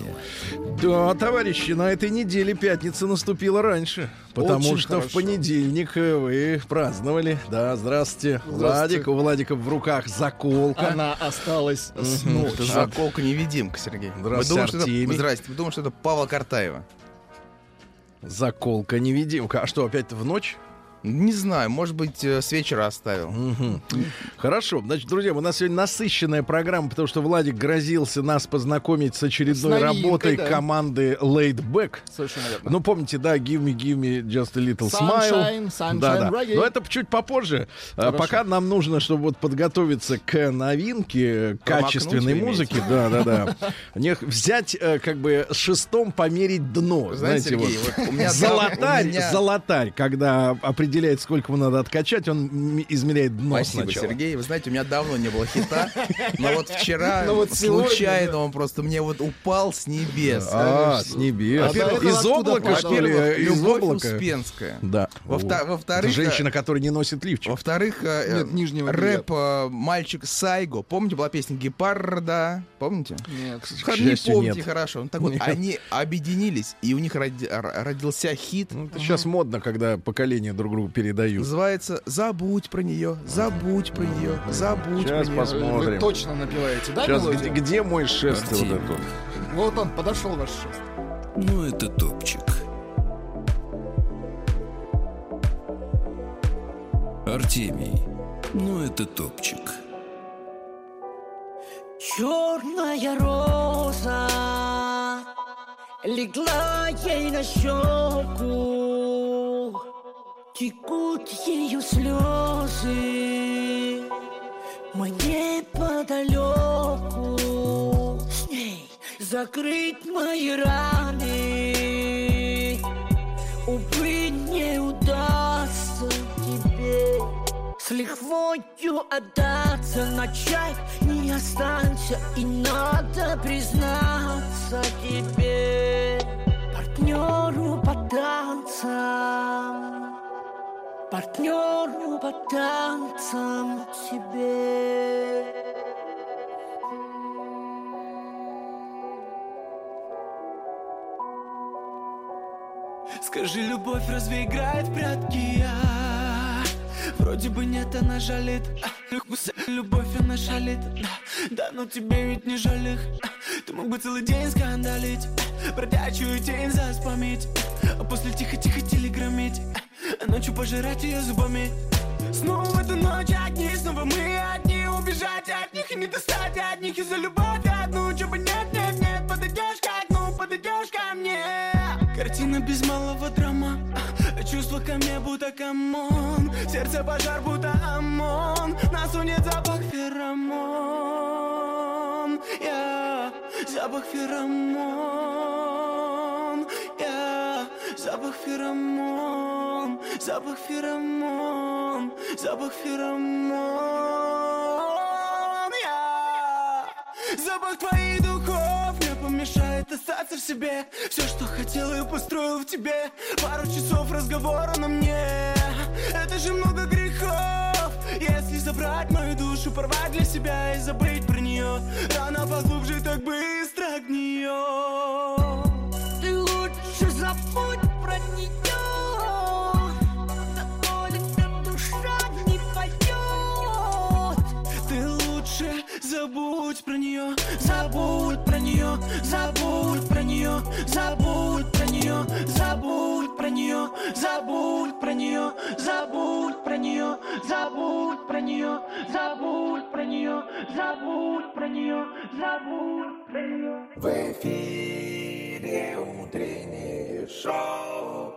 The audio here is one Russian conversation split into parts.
Лайте. Да, товарищи, на этой неделе пятница наступила раньше. Потому Очень что в хорошо. понедельник э, вы праздновали. Да, здравствуйте. Здравствуйте. Владик, у Владика в руках заколка. Она осталась с. Да. Заколка-невидимка, Сергей. Здравствуйте, что Артемий. это... Здрасте. Вы думаете, что это Павла Картаева? Заколка невидимка. А что, опять в ночь? Не знаю, может быть, э, с вечера оставил. Мгм. Хорошо. Значит, друзья, у нас сегодня насыщенная программа, потому что Владик грозился нас познакомить с очередной С новинкой, работой да. команды Laid Back. Совершенно верно. Ну, помните, да, Give me, give me just a little Sunshine, smile. sunshine да, да. reggae. Но это чуть попозже. А, Хорошо. Пока нам нужно, чтобы вот подготовиться к новинке, качественной имеете? музыке. Да, да, да. Не- Взять, э, как бы, шестом померить дно. Знаете, Знаете, Сергей, вот. вот у меня... Золотарь, у меня- золотарь, когда определяет, сколько ему надо откачать, он измеряет дно Спасибо, сначала. Сергей. Вы знаете, у меня давно не было хита, но вот вчера Но вот сегодня, случайно да. он просто мне вот упал с небес. А, с небес. Из облака, что ли? Из Любовь облака. Успенская. Да. Во-вторых, Это женщина, которая не носит лифчик. Во-вторых, э, э, нижнего рэп э, мальчик Сайго. Помните, была песня Гепарда? Помните? Нет. Не помните хорошо. Ну, так вот, они объединились, и у них родился хит. Ну, сейчас модно, когда поколения друг другу передают. Называется «Забудь про нее, забудь про нее, забудь Сейчас про нее». посмотрим. Вы точно напеваете, да, Сейчас, мелодию? где, где мой шест вот этот? Вот он, подошел ваш шест. Ну, это топчик. Артемий. Ну, это топчик. Черная роза легла ей на щеку, текут ее слезы. Мы неподалеку с ней закрыть мои раны. Увы, не удастся тебе. С лихвою отдаться Начать не останься. И надо признаться тебе. Партнеру по танцам Партнеру по танцам тебе Скажи, любовь разве играет в прятки? Я Вроде бы нет, она жалит. А, Любовь, она шалит. Да, но тебе ведь не жаль их. А, Ты мог бы целый день скандалить. А, Бродячую тень заспамить. А после тихо-тихо телеграммить. А ночью пожирать ее зубами. Снова в эту ночь одни, снова мы одни. Убежать от них и не достать от них. Из-за любовь одну, чё нет, нет, нет. Подойдешь к окну, подойдешь ко мне. Картина без малого драма. А Чувства ко мне будто камон Сердце пожар будто ОМОН. Нас унет запах феромон. Я запах феромон. Я запах феромон. Запах феромон. Запах феромон. Я Запах твоих духов не помешает остаться в себе. Все, что хотел и построил в тебе. Пару часов разговора на мне. Это же много грехов. Если забрать мою душу, порвать для себя и забыть про нее Рано поглубже, так быстро нее Ты лучше забудь про нее забудь про нее, забудь про нее, забудь про нее, забудь про нее, забудь про нее, забудь про нее, забудь про нее, забудь про нее, забудь про нее, забудь про нее, забудь про нее. В эфире утреннее шоу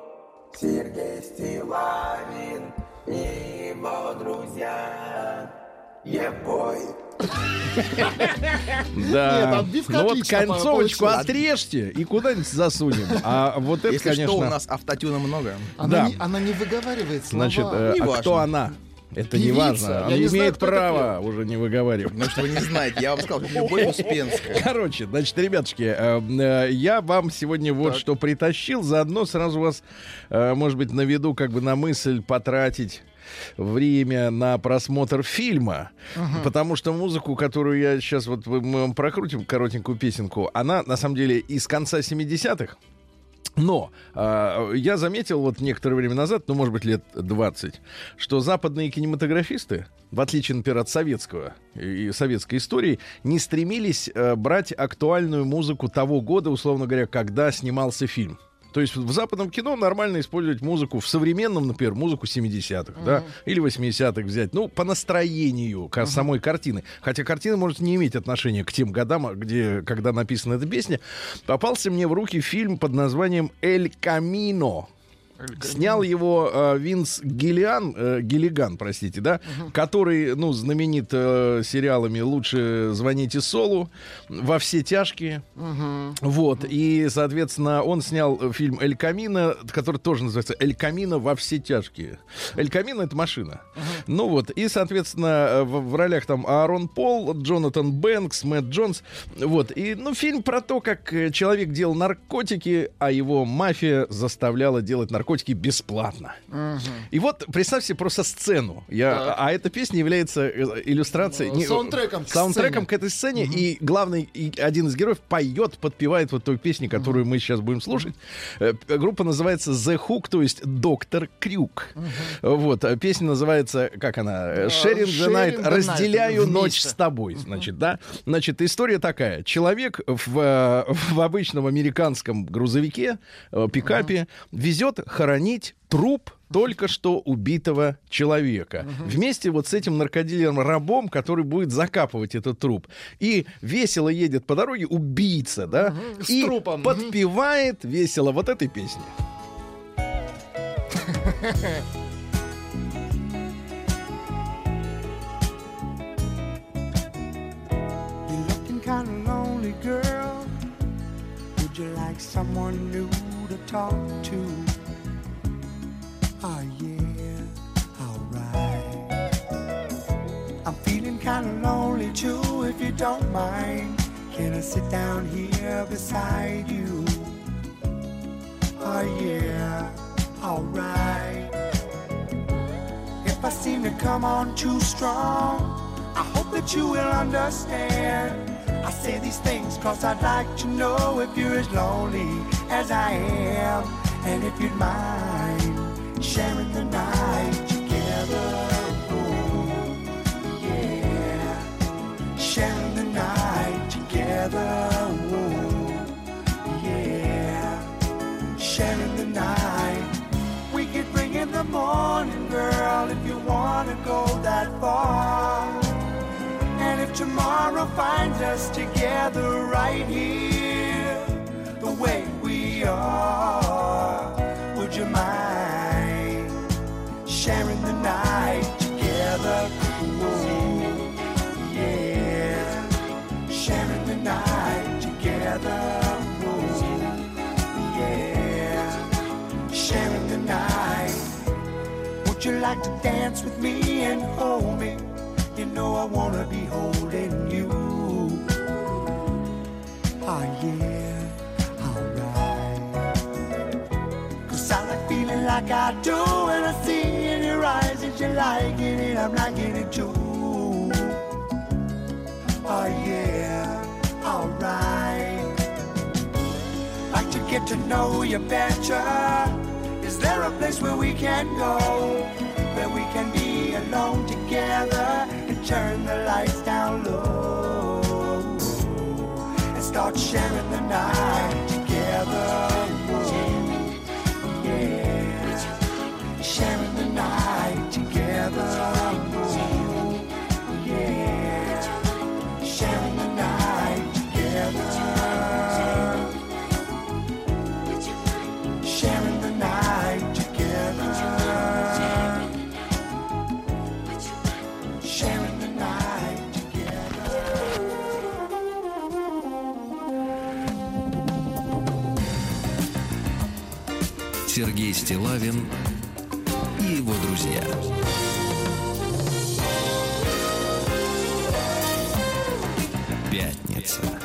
Сергей Стилавин и его друзья Ебой Да. Нет, ну вот концовочку отрежьте и куда-нибудь засунем. А вот это, Если конечно... что, у нас автотюна много. Она, Да. не, она не выговаривает слова. Значит, э, а кто она? Это не важно. Я Он не имеет знаю, право уже не выговаривать. Ну что вы не знаете, я вам сказал, что Любовь Успенская. Короче, значит, ребятушки, э, э, я вам сегодня вот что притащил. Заодно сразу вас, может быть, наведу как бы на мысль потратить время на просмотр фильма, потому что музыку, которую я сейчас вот мы вам прокрутим коротенькую песенку, она на самом деле из конца 70-х. Но а, я заметил вот некоторое время назад, ну, может быть, лет 20, что западные кинематографисты, в отличие, например, от советского и советской истории, не стремились э, брать актуальную музыку того года, условно говоря, когда снимался фильм. То есть в западном кино нормально использовать музыку, в современном, например, музыку 70-х, да, или 80-х взять, ну, по настроению ка- самой картины. Хотя картина может не иметь отношения к тем годам, а, где, когда написана эта песня. Попался мне в руки фильм под названием «Эль Камино». Снял его э, Винс Гиллиан, э, Гиллиган, простите, да, который, ну, знаменит э, сериалами «Лучше звоните Солу», «Во все тяжкие». Вот, и, соответственно, он снял э, фильм «Эль Камино», который тоже называется «Эль Камино во все тяжкие». «Эль Камино» — это машина. Ну вот, и, соответственно, э, в, в ролях там Аарон Пол, Джонатан Бэнкс, Мэтт Джонс. Вот, и, ну, фильм про то, как э, человек делал наркотики, а его мафия заставляла делать наркотики бесплатно. И вот представь себе просто сцену. Я, а эта песня является э, иллюстрацией... Ну, саундтреком к саундтреком сцене. к этой сцене. И главный, и один из героев поет, подпевает вот той песни, которую мы сейчас будем слушать. Э, Группа называется The Hook, то есть Доктор Крюк. Вот. а Песня называется, как она? Э, Sharing the Night. Разделяю ночь с тобой. Значит, да? Значит, история такая. Человек в, э, в обычном американском грузовике, э, пикапе, везет хоронить труп только что убитого человека. Вместе вот с этим наркодилером-рабом, который будет закапывать этот труп. И весело едет по дороге убийца, да? С и трупом. подпевает весело вот этой песни. You're looking kinda lonely, girl. Would you like someone new to talk to? Oh yeah, alright. I'm feeling kinda lonely too, if you don't mind. Can I sit down here beside you? Oh yeah, alright. If I seem to come on too strong, I hope that you will understand. I say these things cause I'd like to know if you're as lonely as I am. And if you'd mind sharing the night together. Oh, yeah. Sharing the night together. Oh, yeah. Sharing the night. We could bring in the morning, girl, if you wanna go that far. And if tomorrow finds us together right here, the way we are, would you mind like to dance with me and hold me? You know I wanna be holding you. Oh yeah, alright. Cause I like feeling like I do when I see in your eyes that you're liking it, I'm liking it too. Oh yeah, alright. Like to get to know you better. Is there a place where we can go? Where we can be alone together and turn the lights down low and start sharing the night together. Yeah, sharing the night together. лавин и его друзья. Пятница.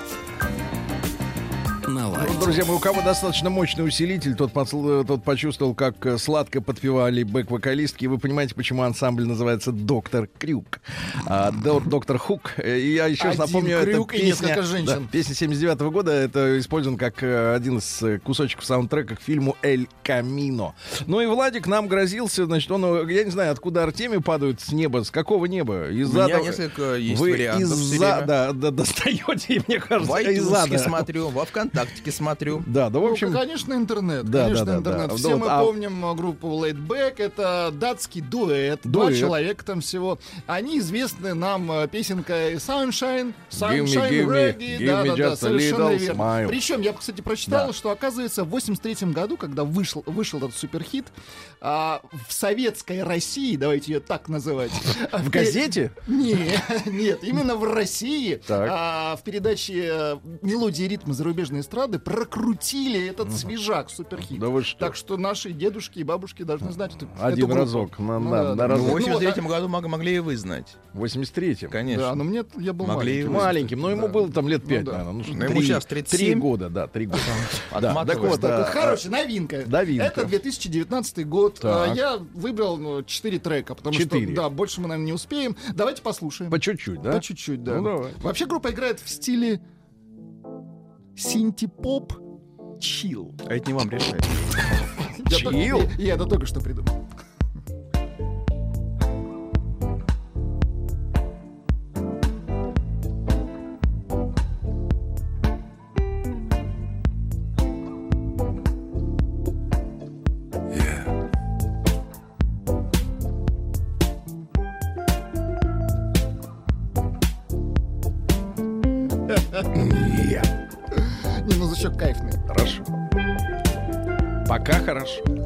На лайте. Ну, друзья мои, у кого достаточно мощный усилитель, тот, подсл- тот почувствовал, как э, сладко подпевали бэк-вокалистки. Вы понимаете, почему ансамбль называется «Доктор Крюк». А, док- «Доктор Хук». Э, И я еще раз напомню, крюк это и песня, несколько женщин. да, песня 79 года. Это использован как э, один из э, кусочков саундтрека к фильму «Эль Камино». Ну и Владик нам грозился, значит, он, э, я не знаю, откуда Артемий падают с неба, с какого неба? У Из меня ада- несколько есть Вы из-за, да, да, достаете, мне кажется, В из iTunes ада. смотрю, во ВКонтактике смотрю. Да, да, в Ну, общем, конечно, интернет. Да, конечно, да, да, интернет. да. Все Ну, мы а- помним группу Laid Back. Это датский дуэт. Два Дуэт. человека там всего. Они известны нам э, песенкой Sunshine, Give me, Sunshine give me, Reggae. give да, me да, да, совершенно верно. smile. Причем я, кстати, прочитал, Да. что, оказывается, в 83 году, когда вышел, вышел этот суперхит, а, в советской России, давайте ее так называть. в газете? Не, нет, именно в России а, в передаче э, «Мелодии и ритмы зарубежной эстрады» прокрутили этот свежак, суперхит. Да вы что? Так что наши дедушки и бабушки должны знать эту, эту Один группу. разок, на- Ну на- да, на да. разок. В Ну, 83 году мог- могли и вы знать. В 83-м. Конечно. Да, но мне я был Могли вы. Маленьким, но ему Да. было там лет 5, да. наверное. Ну, что, Ну, ему три- щас 37. Три года, да, три года. Да, так вот, Так, а, короче, новинка. новинка. Это 2019 год. Так. А, Я выбрал ну, 4 трека, потому что, да, больше мы, наверное, не успеем. Давайте послушаем. по чуть-чуть, да? По чуть-чуть, да. Ну, давай. Вообще группа играет в стиле синти-поп чил. А это не вам решать. Чил? я это только что придумал. Хорошо.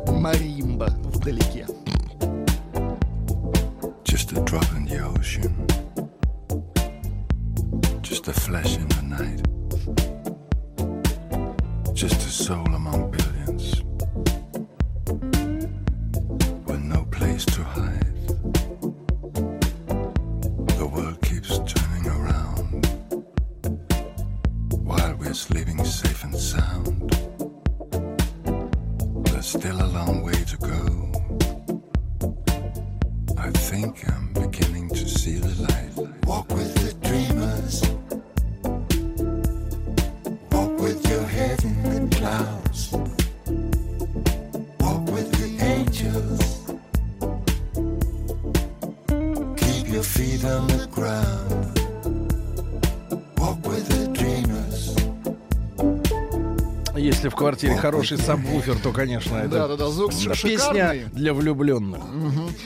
Квартире хороший сабвуфер, то, конечно, это звук ш- да, шикарный. песня для влюбленных.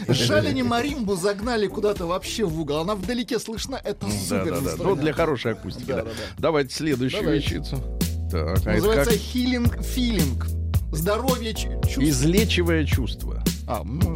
Жаль, они маримбу загнали куда-то вообще в угол. Она вдалеке слышна, это супер Да-да-да. Ну, инструмент. для хорошей акустики, да. Да-да-да. Давайте следующую Давайте. вещицу. Так, а это Называется как? healing feeling. Здоровье чу- чувств. Излечивая чувство. А, может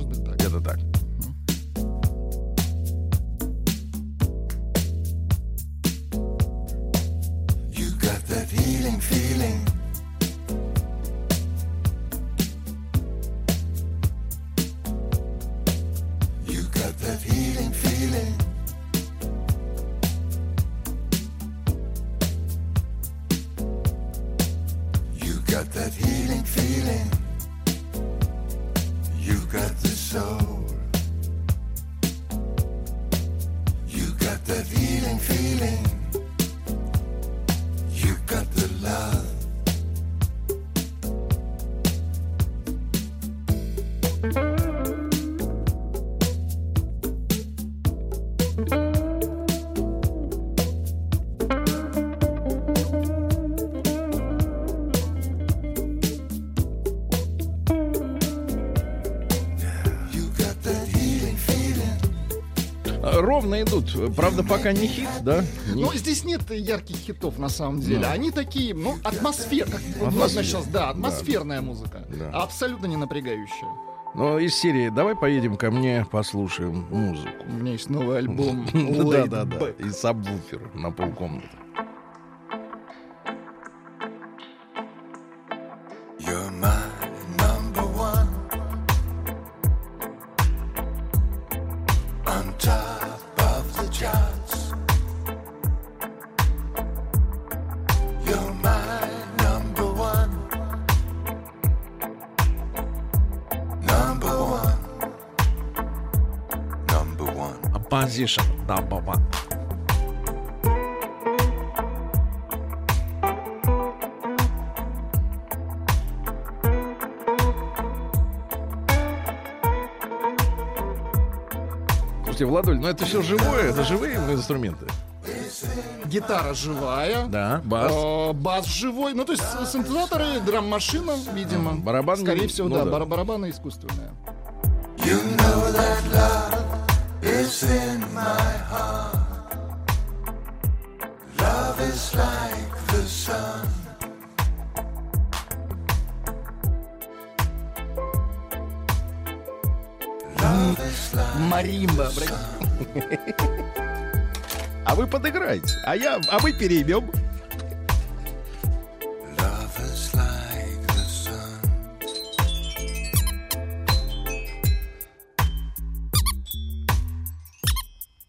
Правда, пока не хит, да? Не- Ну, здесь нет ярких хитов, на самом деле. Они такие, ну, атмосфер, как модно сейчас, да, атмосферная музыка. Да. Абсолютно не напрягающая. Но из серии «Давай поедем ко мне, послушаем музыку». У меня есть новый альбом. Да, да, да. Back. И сабвуфер на полкомнаты. You're my number one. On apologize. You're my number one. Number one. Number one. Number one. Number one. Слушайте, Владуль, ну это все живое, это живые инструменты. Гитара живая. Да, бас. э, бас живой. Ну, то есть синтезаторы, драм-машина, видимо. Барабан, Скорее всего, ну да, да. бар- барабаны искусственные. You know that love is in my heart. Love is like the sun. Маримба. А вы подыграете, а я, а мы sun.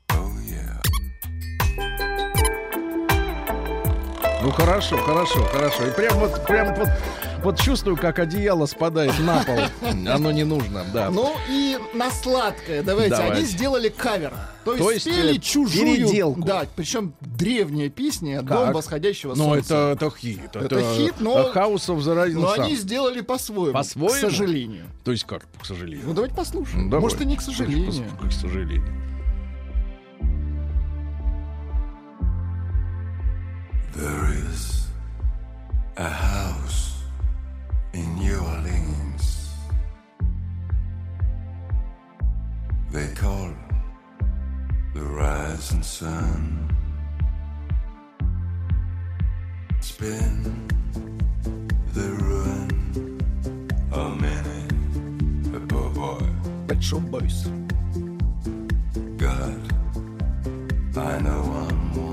Oh. Ну хорошо, хорошо, хорошо. И прям вот, прям вот, вот чувствую, как одеяло спадает на пол. Оно не нужно, да. Ну и на сладкое, давайте. Давайте. Они сделали кавер. То есть, То есть, спели э, чужую... переделку. Да, причем древняя песня Как? «Дом восходящего Ну, солнца». это, это хит. Это хит, но- House of the Rising Но Sun. они сделали по-своему, По-своему? к сожалению. То есть как, к сожалению? Ну давайте послушаем. Ну, давай. Может и не к сожалению. К сожалению. There is a house in New Orleans. They call the rising sun. It's the ruin of many a poor boy. Pet Shop Boys. God, I know I'm one.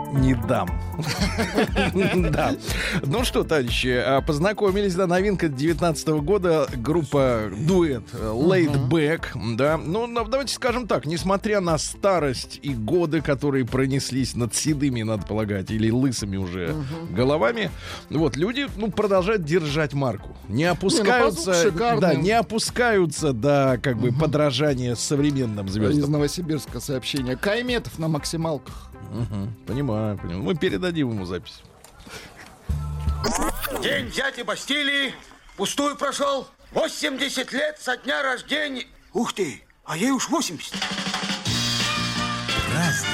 не дам. Да. Ну что, товарищи, а, познакомились, да, новинка 19 года, группа дуэт э, Laid Back, да. Ну, давайте скажем так, несмотря на старость и годы, которые пронеслись над седыми, надо полагать, или лысыми уже головами, вот, люди, ну, продолжают держать марку. Не опускаются, звук шикарный. да, не опускаются до, как бы, подражания современным Из звездам. Новосибирска сообщение. Кайметов на максималках. Мгм. Понимаю, понимаю. Мы передадим ему запись. День дяди Бастилии пустую прошел. 80 лет со дня рождения. Ух ты, а ей уж 80. Каждый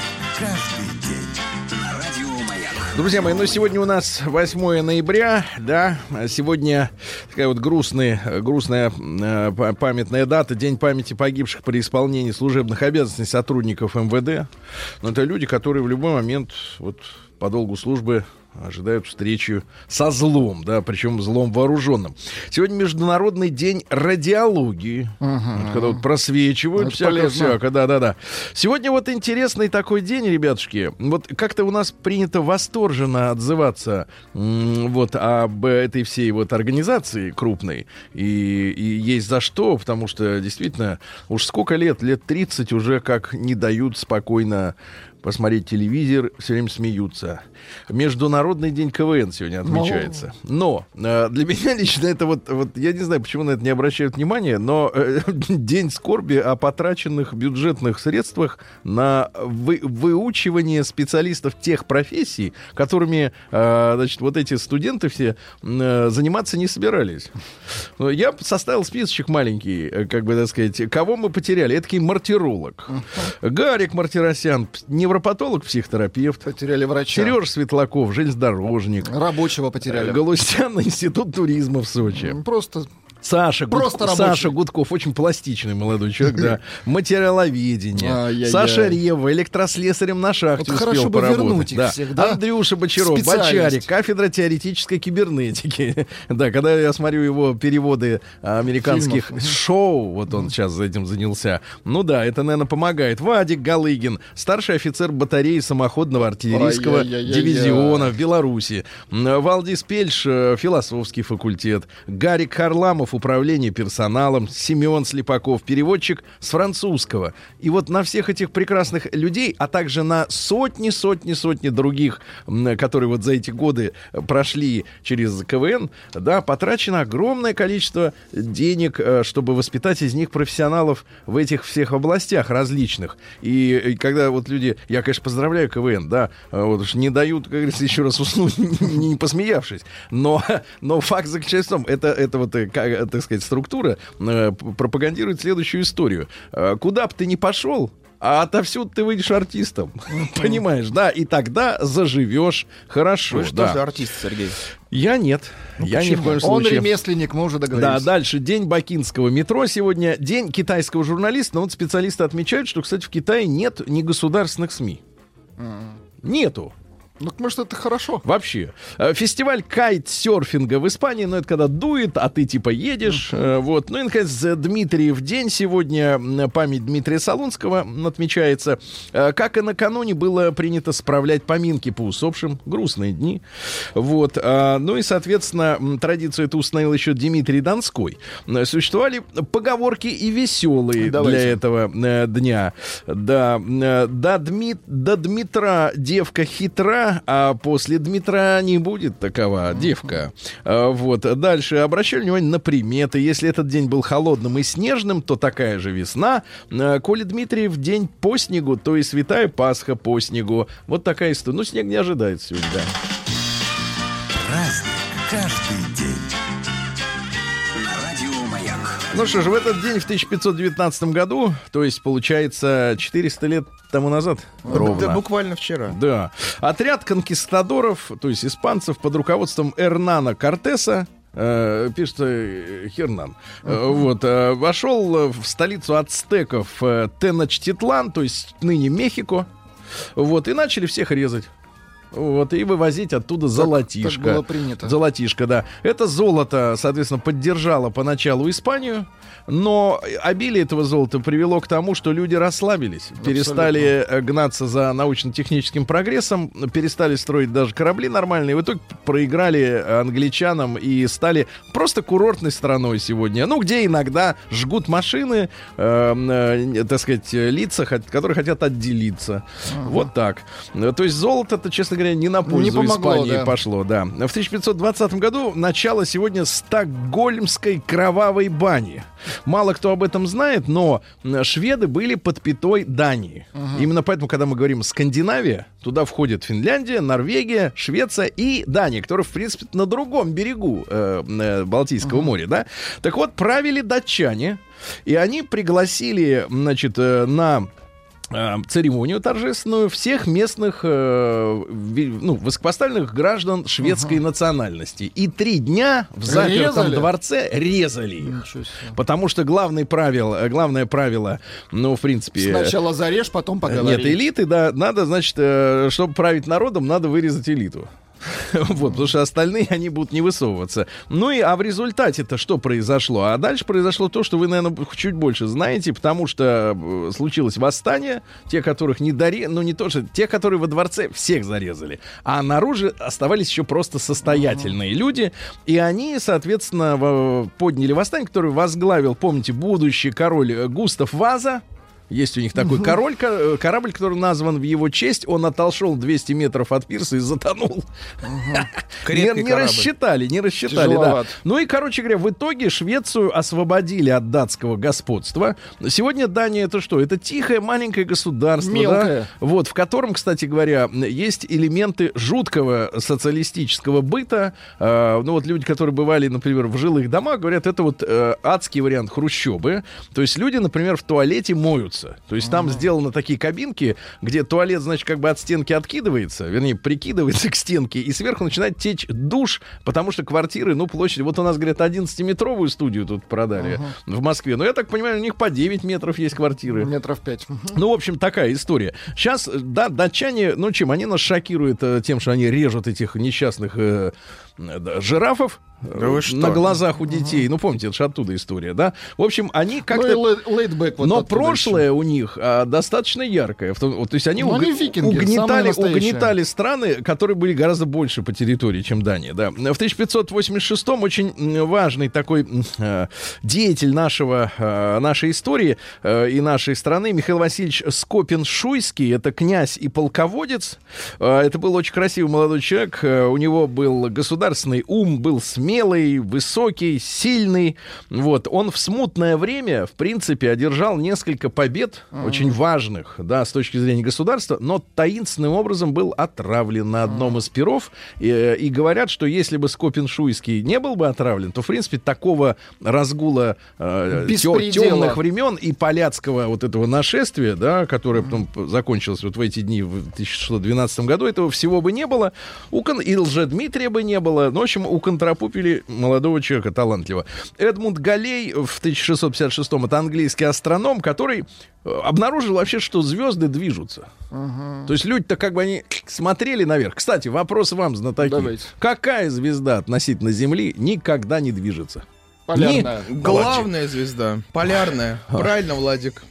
Друзья мои, ну сегодня у нас 8 ноября, да, сегодня такая вот грустная, грустная э, па- памятная дата, День памяти погибших при исполнении служебных обязанностей сотрудников МВД. Но это люди, которые в любой момент вот по долгу службы ожидают встречи со злом, да, причем злом вооруженным. Сегодня Международный день радиологии. Вот Когда вот просвечивают Это всякое полезно. всякое, да-да-да. Сегодня вот интересный такой день, ребятушки. Вот как-то у нас принято восторженно отзываться вот об этой всей вот организации крупной. И, и есть за что, потому что действительно уж сколько лет, лет 30 уже как не дают спокойно посмотреть телевизор, все время смеются. Международный день КВН сегодня отмечается. Но э, для меня лично это вот, вот, я не знаю, почему на это не обращают внимания, но э, день скорби о потраченных бюджетных средствах на вы- выучивание специалистов тех профессий, которыми, э, значит, вот эти студенты все э, заниматься не собирались. Я составил списочек маленький, как бы, так сказать, кого мы потеряли. Это такой мартиролог. Гарик Мартиросян, п- невропатолог, психотерапевт. Потеряли врача. Сереж Светлаков, железнодорожник. Рабочего потеряли. Галустян, институт туризма в Сочи. Просто Саша, Просто Гудков, рабочий. Саша Гудков, очень пластичный молодой человек, да. Материаловедение. Саша Рева, электрослесарем на шахте Вот успел поработать. вернуть их да. всех, да? Андрюша Бочаров. Бочарик, кафедра теоретической кибернетики. да, когда я смотрю его переводы американских Фильмов. шоу, вот он сейчас этим занялся. Ну да, это, наверное, помогает. Вадик Галыгин, старший офицер батареи самоходного артиллерийского дивизиона в Беларуси. Валдис Пельш, э, философский факультет. Гарик Харламов, управление персоналом. Семен Слепаков, переводчик с французского. И вот на всех этих прекрасных людей, а также на сотни, сотни, сотни других, которые вот за эти годы э, прошли через КВН, да, потрачено огромное количество денег, э, чтобы воспитать из них профессионалов в этих всех областях различных. И, и когда вот люди, я, конечно, поздравляю КВН, да, э, вот уж не дают, как говорится, еще раз уснуть, не, посмеявшись. Но, но факт заключается в том, это, это вот, э, как, э, так сказать, структура э, пропагандирует следующую историю. Э, Куда бы ты ни пошел, а отовсюду ты выйдешь артистом. Понимаешь, да? И тогда заживешь хорошо. Вы что да. за артист, Сергей? Я нет. я ни в коем он случае. ремесленник, мы уже Да, договорились. дальше. День бакинского метро сегодня. День китайского журналиста. Но вот специалисты отмечают, что, кстати, в Китае нет негосударственных СМИ. Нету. Ну, может, это хорошо. Вообще. Э, Фестиваль кайт-серфинга в Испании, ну, это когда дует, а ты типа едешь. Э, Вот. Ну и, наконец, э, Дмитриев день сегодня. Память Дмитрия Солунского отмечается. Как и накануне было принято справлять поминки по усопшим. Грустные дни. Вот. А, Ну и, соответственно, традицию эту установил еще Дмитрий Донской. Существовали поговорки и веселые Давайте. для этого дня. Да, э, до, Дми- до Дмитра девка хитра, а после Дмитра не будет такова девка. А, Вот. Дальше. Обращали внимание на приметы. Если этот день был холодным и снежным, то такая же весна. А, Коли Дмитриев день по снегу, то и святая Пасха по снегу. Вот такая история. Ну, снег не ожидается сегодня, да. Праздник каждый Ну что ж, в этот день, в 1519 году, то есть, получается, 400 лет тому назад, ровно. Да буквально вчера. Да. Отряд конкистадоров, то есть испанцев под руководством Эрнана Кортеса, э, пишется э, Хернан, э, вот, э, вошел в столицу ацтеков э, Теночтитлан, то есть ныне Мехико, вот, и начали всех резать. Вот, и вывозить оттуда золотишко. так было принято. Золотишко, да. Это золото, соответственно, поддержало поначалу Испанию, но обилие этого золота привело к тому, что люди расслабились, перестали э, гнаться за научно-техническим прогрессом, перестали строить даже корабли нормальные, в итоге проиграли англичанам и стали просто курортной страной сегодня. Ну, где иногда жгут машины, э, э, так сказать, лица, которые хотят отделиться. Вот так. Э, То есть золото-то, честно говоря, не на пользу Не помогло, Испании да. пошло, да. В 1520 году начало сегодня Стокгольмской кровавой бани. Мало кто об этом знает, но шведы были под пятой Дании. Именно поэтому, когда мы говорим Скандинавия, туда входит Финляндия, Норвегия, Швеция и Дания, которая, в принципе, на другом берегу э, э, Балтийского моря, да. Так вот, правили датчане, и они пригласили, значит, э, на церемонию торжественную всех местных э, ну, высокопоставленных граждан шведской национальности. И три дня в запертом Резали? дворце резали их. Потому что главное правило, главное правило, ну, в принципе... Сначала зарежь, потом э, поговори. Нет, элиты, да, надо, значит, э, чтобы править народом, надо вырезать элиту. Вот, потому что остальные, они будут не высовываться. Ну и, а в результате-то что произошло? А дальше произошло то, что вы, наверное, чуть больше знаете, потому что э, случилось восстание, те, которых не даре... ну не то, что те, которые во дворце, всех зарезали. А наружу оставались еще просто состоятельные люди, и они, соответственно, в- подняли восстание, которое возглавил, помните, будущий король э, Густав Ваза, есть у них такой король, ко- э, корабль, который назван в его честь. Он отошел 200 метров от пирса и затонул. Не, не рассчитали, не рассчитали, да. Ну и, короче говоря, в итоге Швецию освободили от датского господства. Сегодня Дания это что? Это тихое маленькое государство, да? Мелкое. Вот, в котором, кстати говоря, есть элементы жуткого социалистического быта. Э, ну вот люди, которые бывали, например, в жилых домах, говорят, это вот э, адский вариант хрущобы. То есть люди, например, в туалете моются. То есть там сделаны такие кабинки, где туалет, значит, как бы от стенки откидывается, вернее, прикидывается к стенке, и сверху начинает течь душ, потому что квартиры, ну, площадь, вот у нас, говорят, 11-метровую студию тут продали в Москве. Но я так понимаю, у них по 9 метров есть квартиры. Метров пять. Ну, в общем, такая история. Сейчас, да, датчане, ну чем, они нас шокируют э, тем, что они режут этих несчастных э, э, жирафов Да вы что? на глазах у детей. Ну, помните, это же оттуда история, да? В общем, они Ну как-то... лей- лейтбэк вот Но прошлое у них а, достаточно яркое. В том- вот, то есть они, Ну, уг- они викинги, угнетали, угнетали страны, которые были гораздо больше по территории, чем Дания. Да. В 1586-м очень важный такой э, деятель нашего, э, нашей истории э, и нашей страны Михаил Васильевич Скопин-Шуйский. Это князь и полководец. Э, это был очень красивый молодой человек. Э, у него был государственный ум, был смелый, высокий, сильный. Вот. Он в смутное время, в принципе, одержал несколько побед, очень важных, да, с точки зрения государства, но таинственным образом был отравлен на одном из перов. И, и говорят, что если бы Скопин-Шуйский не был бы отравлен, то, в принципе, такого разгула э, темных времен и поляцкого вот этого нашествия, да, которое потом закончилось вот в эти дни в 1612 году, этого всего бы не было. У Кон... И Лжедмитрия бы не было. Ну, в общем, у контрапупили молодого человека талантливого. Эдмунд Галей в 1656-м, это английский астроном, который э, обнаружил вообще, что звезды движутся. То есть люди-то как бы они смотрели наверх. Кстати, вопрос вам, знатоки. Давайте. Какая звезда относительно Земли никогда не движется? Полярная. Главная звезда. Полярная. Правильно, Владик.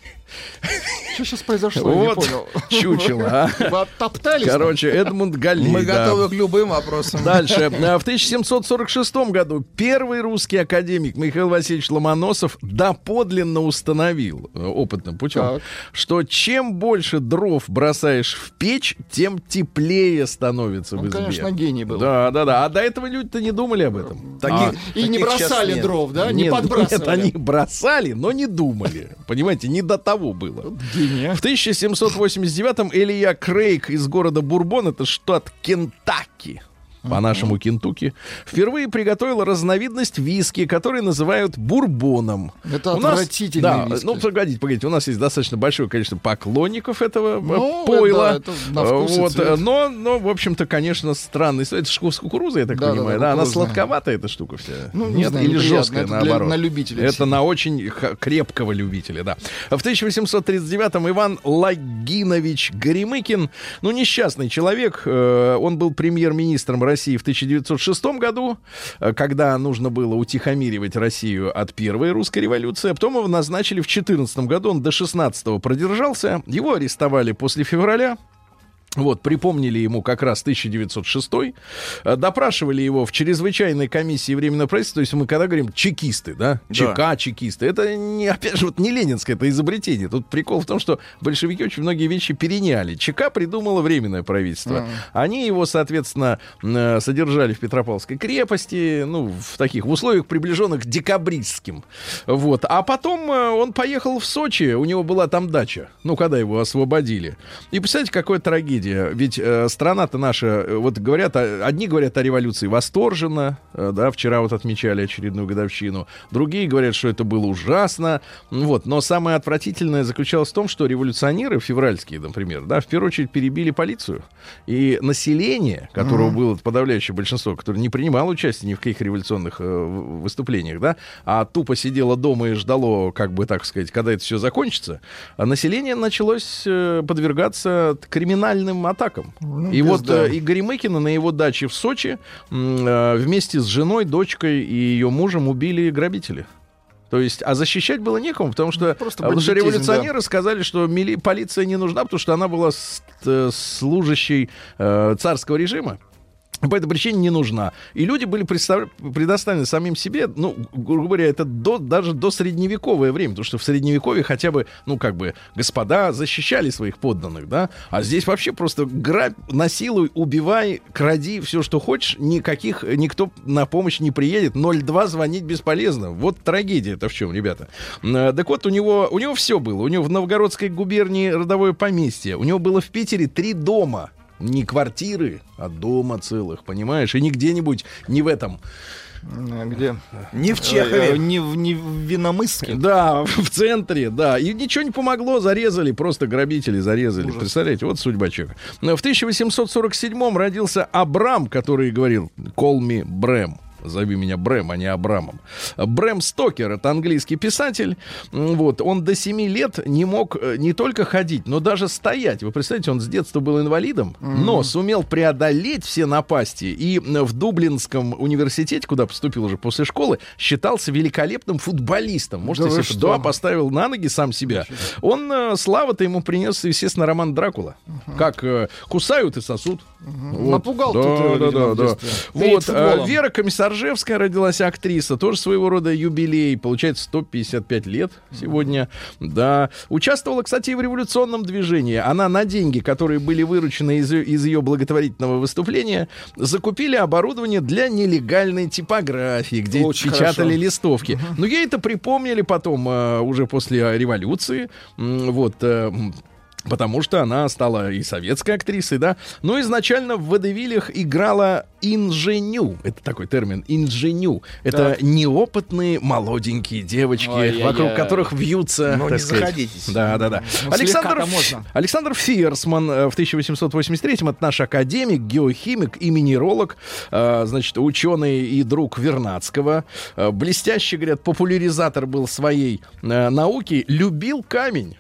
Что сейчас произошло? Я не Вот понял. чучело, а. Оттоптались? Короче, Эдмунд Галлей. Мы да. готовы к любым вопросам. Дальше. А, В 1746 году первый русский академик Михаил Васильевич Ломоносов доподлинно установил э, опытным путем, Так. что чем больше дров бросаешь в печь, тем теплее становится в Он, избе. конечно, гений был. Да, да, да. А до этого люди-то не думали об этом. Таких- И не таких сейчас бросали дров, да? Не нет, подбрасывали. нет, они бросали, но не думали. Понимаете, не до того было. Гений, а. В 1789-м Илья Крейг из города Бурбон, это штат Кентаки, по-нашему Кентуки, впервые приготовил разновидность виски, который называют бурбоном. Это У нас- да, виски. ну, погодите, погодите, у нас есть достаточно большое количество поклонников этого э, Ну, пойла. да, это на вкус и вот, э, но, но, в общем-то, конечно, странный. Это ж с кукурузой, я так Да, да, понимаю, да, да? Она сладковатая, эта штука вся? Ну, не Нет, знаю, или жесткая, Это для- наоборот? на любителя Это всего. на очень крепкого любителя, да. В 1839-м Иван Лагинович Горемыкин, ну, несчастный человек, э, он был премьер-министром России в 1906 году, э, когда нужно было утихомиривать Россию от первой русской революции, а потом его назначили в 14 году, он до 16 продержался, его арестовали после февраля, вот, припомнили ему как раз 1906 э, допрашивали его в чрезвычайной комиссии Временного правительства, то есть мы когда говорим чекисты, да, Да. ЧК, чекисты, это не, опять же, вот не ленинское, это изобретение. Тут прикол в том, что большевики очень многие вещи переняли. ЧК придумало Временное правительство. Они его, соответственно, э, содержали в Петропавловской крепости, ну, в таких, в условиях, приближенных к декабристским. Вот. А потом э, он поехал в Сочи, у него была там дача, ну, когда его освободили. И представляете, какая трагедия. Ведь э, страна-то наша, э, вот говорят, одни говорят о революции восторженно, э, да, вчера вот отмечали очередную годовщину, другие говорят, что это было ужасно, вот. Но самое отвратительное заключалось в том, что революционеры февральские, например, да, в первую очередь перебили полицию. И население, которого было подавляющее большинство, которое не принимало участие ни в каких революционных э, выступлениях, да, а тупо сидело дома и ждало, как бы так сказать, когда это все закончится, а население началось э, подвергаться криминальным фронтальным атакам. Ну, и вот да. э, Игорь Мыкина на его даче в Сочи э, вместе с женой, дочкой и ее мужем убили грабители. То есть, а защищать было некому, потому что, Просто потому что революционеры сказали, что мили- полиция не нужна, потому что она была э, служащей э, царского режима. По этой причине не нужна. И люди были представ- предоставлены самим себе, ну, грубо говоря, это до, даже до средневековое время, потому что в средневековье хотя бы, ну, как бы, господа защищали своих подданных, да, а здесь вообще просто грабь, насилуй, убивай, кради, все, что хочешь, никаких, никто на помощь не приедет, 02 звонить бесполезно. Вот трагедия это в чем, ребята. Э, Так вот, у него, у него все было. У него в Новгородской губернии родовое поместье, у него было в Питере три дома, не квартиры, а дома целых, понимаешь? И не где-нибудь, не в этом. А Где? Не в Э, Чехове. Не в не в Виномысске. Да, в центре, да. И ничего не помогло, зарезали, просто грабители зарезали. Представляете, вот судьба человека. В 1847 родился Абрам, который говорил «Call me Брэм». Зови меня Брэм, а не Абрамом. Брэм Стокер, это английский писатель. Вот, он до 7 лет не мог э, не только ходить, но даже стоять. Вы представляете, он с детства был инвалидом, но сумел преодолеть все напасти. И в Дублинском университете, куда поступил уже после школы, считался великолепным футболистом. Можете Да себе что? да, поставил на ноги сам себя. Он э, слава-то ему принес, естественно, роман Дракула. Как э, кусают и сосут. Вот. Напугал да, тут его, да, да, да. детстве. Вот, Перед э, Комиссаржевская родилась актриса, тоже своего рода юбилей, получается 155 лет сегодня, да. Участвовала, кстати, и в революционном движении. Она на деньги, которые были выручены из, из ее благотворительного выступления, закупили оборудование для нелегальной типографии, где Очень печатали хорошо. листовки. Но ей это припомнили потом, э, уже после революции, вот, э, Потому что она стала и советской актрисой, да. Но изначально в «Водевилях» играла инженю. Это такой термин. Инженю. Это Так. неопытные молоденькие девочки, Ой-яй-яй. вокруг которых вьются. Ну, не сказать. заходитесь. Да, да, да. Ну, Александр, можно. Александр Фирсман э, в 1883-м, это наш академик, геохимик и минералог, э, значит, ученый и друг Вернадского. Э, Блестящий, говорят, популяризатор был своей науки, любил камень.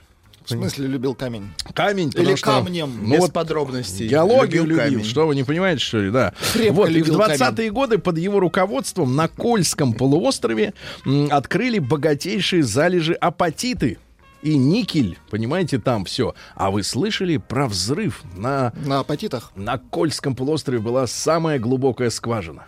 В смысле любил камень? Камень, Или что, камнем. Ну Без вот подробностей. Геологию любил, камень. что вы не понимаете, что ли, да. Крепко вот, и в любил 20-е годы под его руководством на Кольском полуострове м, открыли богатейшие залежи апатиты. И никель, понимаете, там все. А вы слышали про взрыв на, На апатитах? на Кольском полуострове была самая глубокая скважина.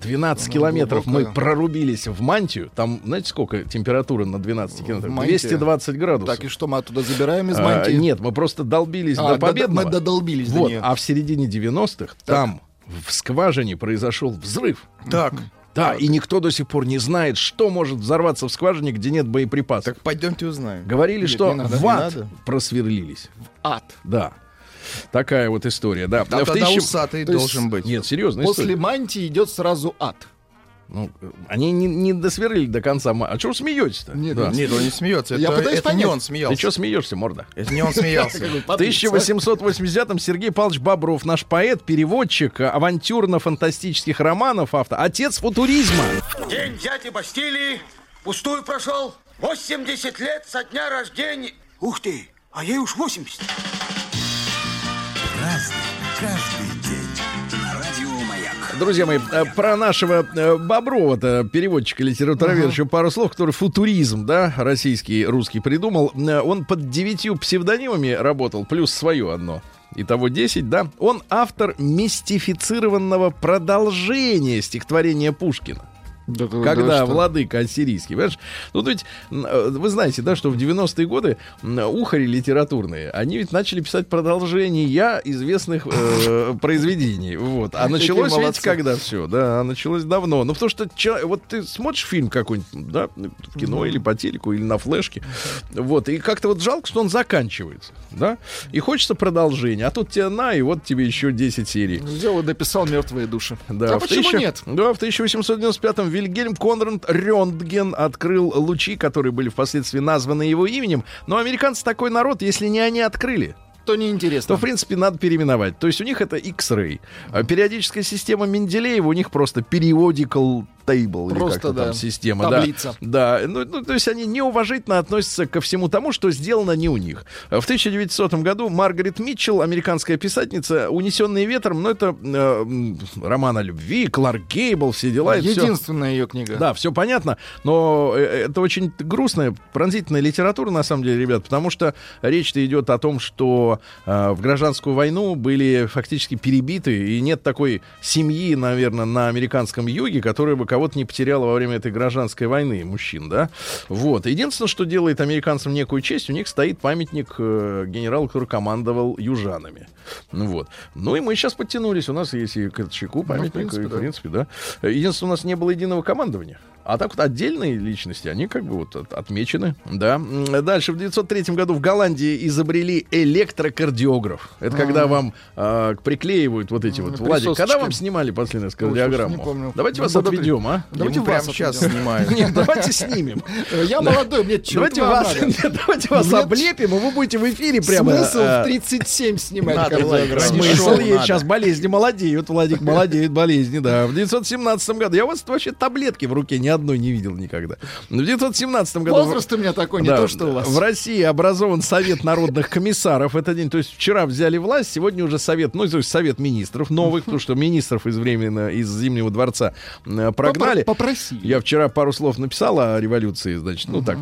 12 километров мы глубокая. прорубились в мантию. Там, знаете, сколько температура на 12 километрах? мантии? 220 градусов. Так, и что мы оттуда забираем из А, мантии? нет, мы просто долбились А, до победного. мы додолбились до вот, нее. А в середине 90-х там в скважине произошел взрыв. Так, Да, и никто до сих пор не знает, что может взорваться в скважине, где нет боеприпасов. так пойдемте узнаем. Говорили, Нет, что надо, в ад просверлились. Ад. Да. Такая вот история, да. Там В тогда тысяча- усатый то есть- должен быть. Нет, серьезно, После мантии идет сразу ад. Ну, они не, не досверлили до конца. А чего вы смеетесь-то? Нет, Да. Нет, он не смеется. Я это, пытаюсь это не понять. он Ты смеялся. что смеешься, морда? Это не он смеялся. В 1880-м Сергей Павлович Бобров, наш поэт, переводчик авантюрно-фантастических романов, автор, отец футуризма. День дяди Бастилии пустую прошел. 80 лет со дня рождения. Ух ты, а ей уж 80. Разный, каждый день. На радио Маяк. Друзья мои, э, про нашего э, Боброва-то, переводчика, литературоведа, еще пару слов, который футуризм, да, российский, русский придумал. Э, Он под девятью псевдонимами работал, плюс свое одно. Итого 10, да. Он автор мистифицированного продолжения стихотворения Пушкина. Когда владыка ассирийский, понимаешь? Тут ведь, э, вы знаете, да, что в 90-е годы ухари литературные, они ведь начали писать продолжения известных э, произведений. Вот. А началось, видите, молодцы. когда все, да, началось давно. Ну, потому что, вот ты смотришь фильм какой-нибудь, да, в кино или по телеку, или на флешке, вот, и как-то вот жалко, что он заканчивается, да, и хочется продолжения, а тут тебе на, и вот тебе еще 10 серий. И дописал мертвые души. Да, а почему 1000 нет? Да, в 1895-м Вильгельм Конрад Рентген открыл лучи, которые были впоследствии названы его именем. Но американцы такой народ, если не они открыли, то неинтересно. то, в принципе, надо переименовать. То есть у них это X-Ray. А периодическая система Менделеева у них просто periodical table. или Просто, там да, система. таблица. Да, да. Ну, ну, то есть они неуважительно относятся ко всему тому, что сделано не у них. В 1900 году Маргарет Митчелл, американская писательница, «Унесенные ветром», ну, это э, роман о любви, Кларк Гейбл, все дела. всё. Единственная ее книга. Да, все понятно, но э, это очень грустная, пронзительная литература, на самом деле, ребят, потому что речь-то идет о том, что э, в гражданскую войну были фактически перебиты, и нет такой семьи, наверное, на американском юге, которая бы кого-то не потеряла во время этой гражданской войны, мужчин, да? Вот. Единственное, что делает американцам некую честь, у них стоит памятник э, генералу, который командовал южанами. Ну вот. Ну и мы сейчас подтянулись, у нас есть и Колчаку памятник, принципе, и, в да. принципе, да. Единственное, у нас не было единого командования. А так вот отдельные личности, они как бы вот от- отмечены, да. Дальше, в 903 году в Голландии изобрели электрокардиограф. Это когда вам а, приклеивают вот эти вот... Владик, присосочки. когда вам снимали последний раз кардиограмму? не. Давайте Ну, вас отведем, а? Давайте прямо сейчас снимают. Нет, давайте снимем. Э, Я молодой, мне чего Давайте вас, облепим, и вы будете в эфире прямо... Смысл а, в 37 снимать Надо, кардиограмму. Владик, Смысл есть. Сейчас болезни молодеют. Владик молодеет, болезни, да. В 1917 году. Я у вас вообще таблетки в руке ни одной не видел никогда. В 1917 году... Возраст у меня такой, не Да, то, что у вас. В России образован Совет народных комиссаров. Это день, то есть вчера взяли власть, сегодня уже Совет, ну, то есть Совет министров новых, потому что министров из временно из Зимнего дворца э, прогнали. Попро- Попросили. Я вчера пару слов написал о революции, значит, ну так,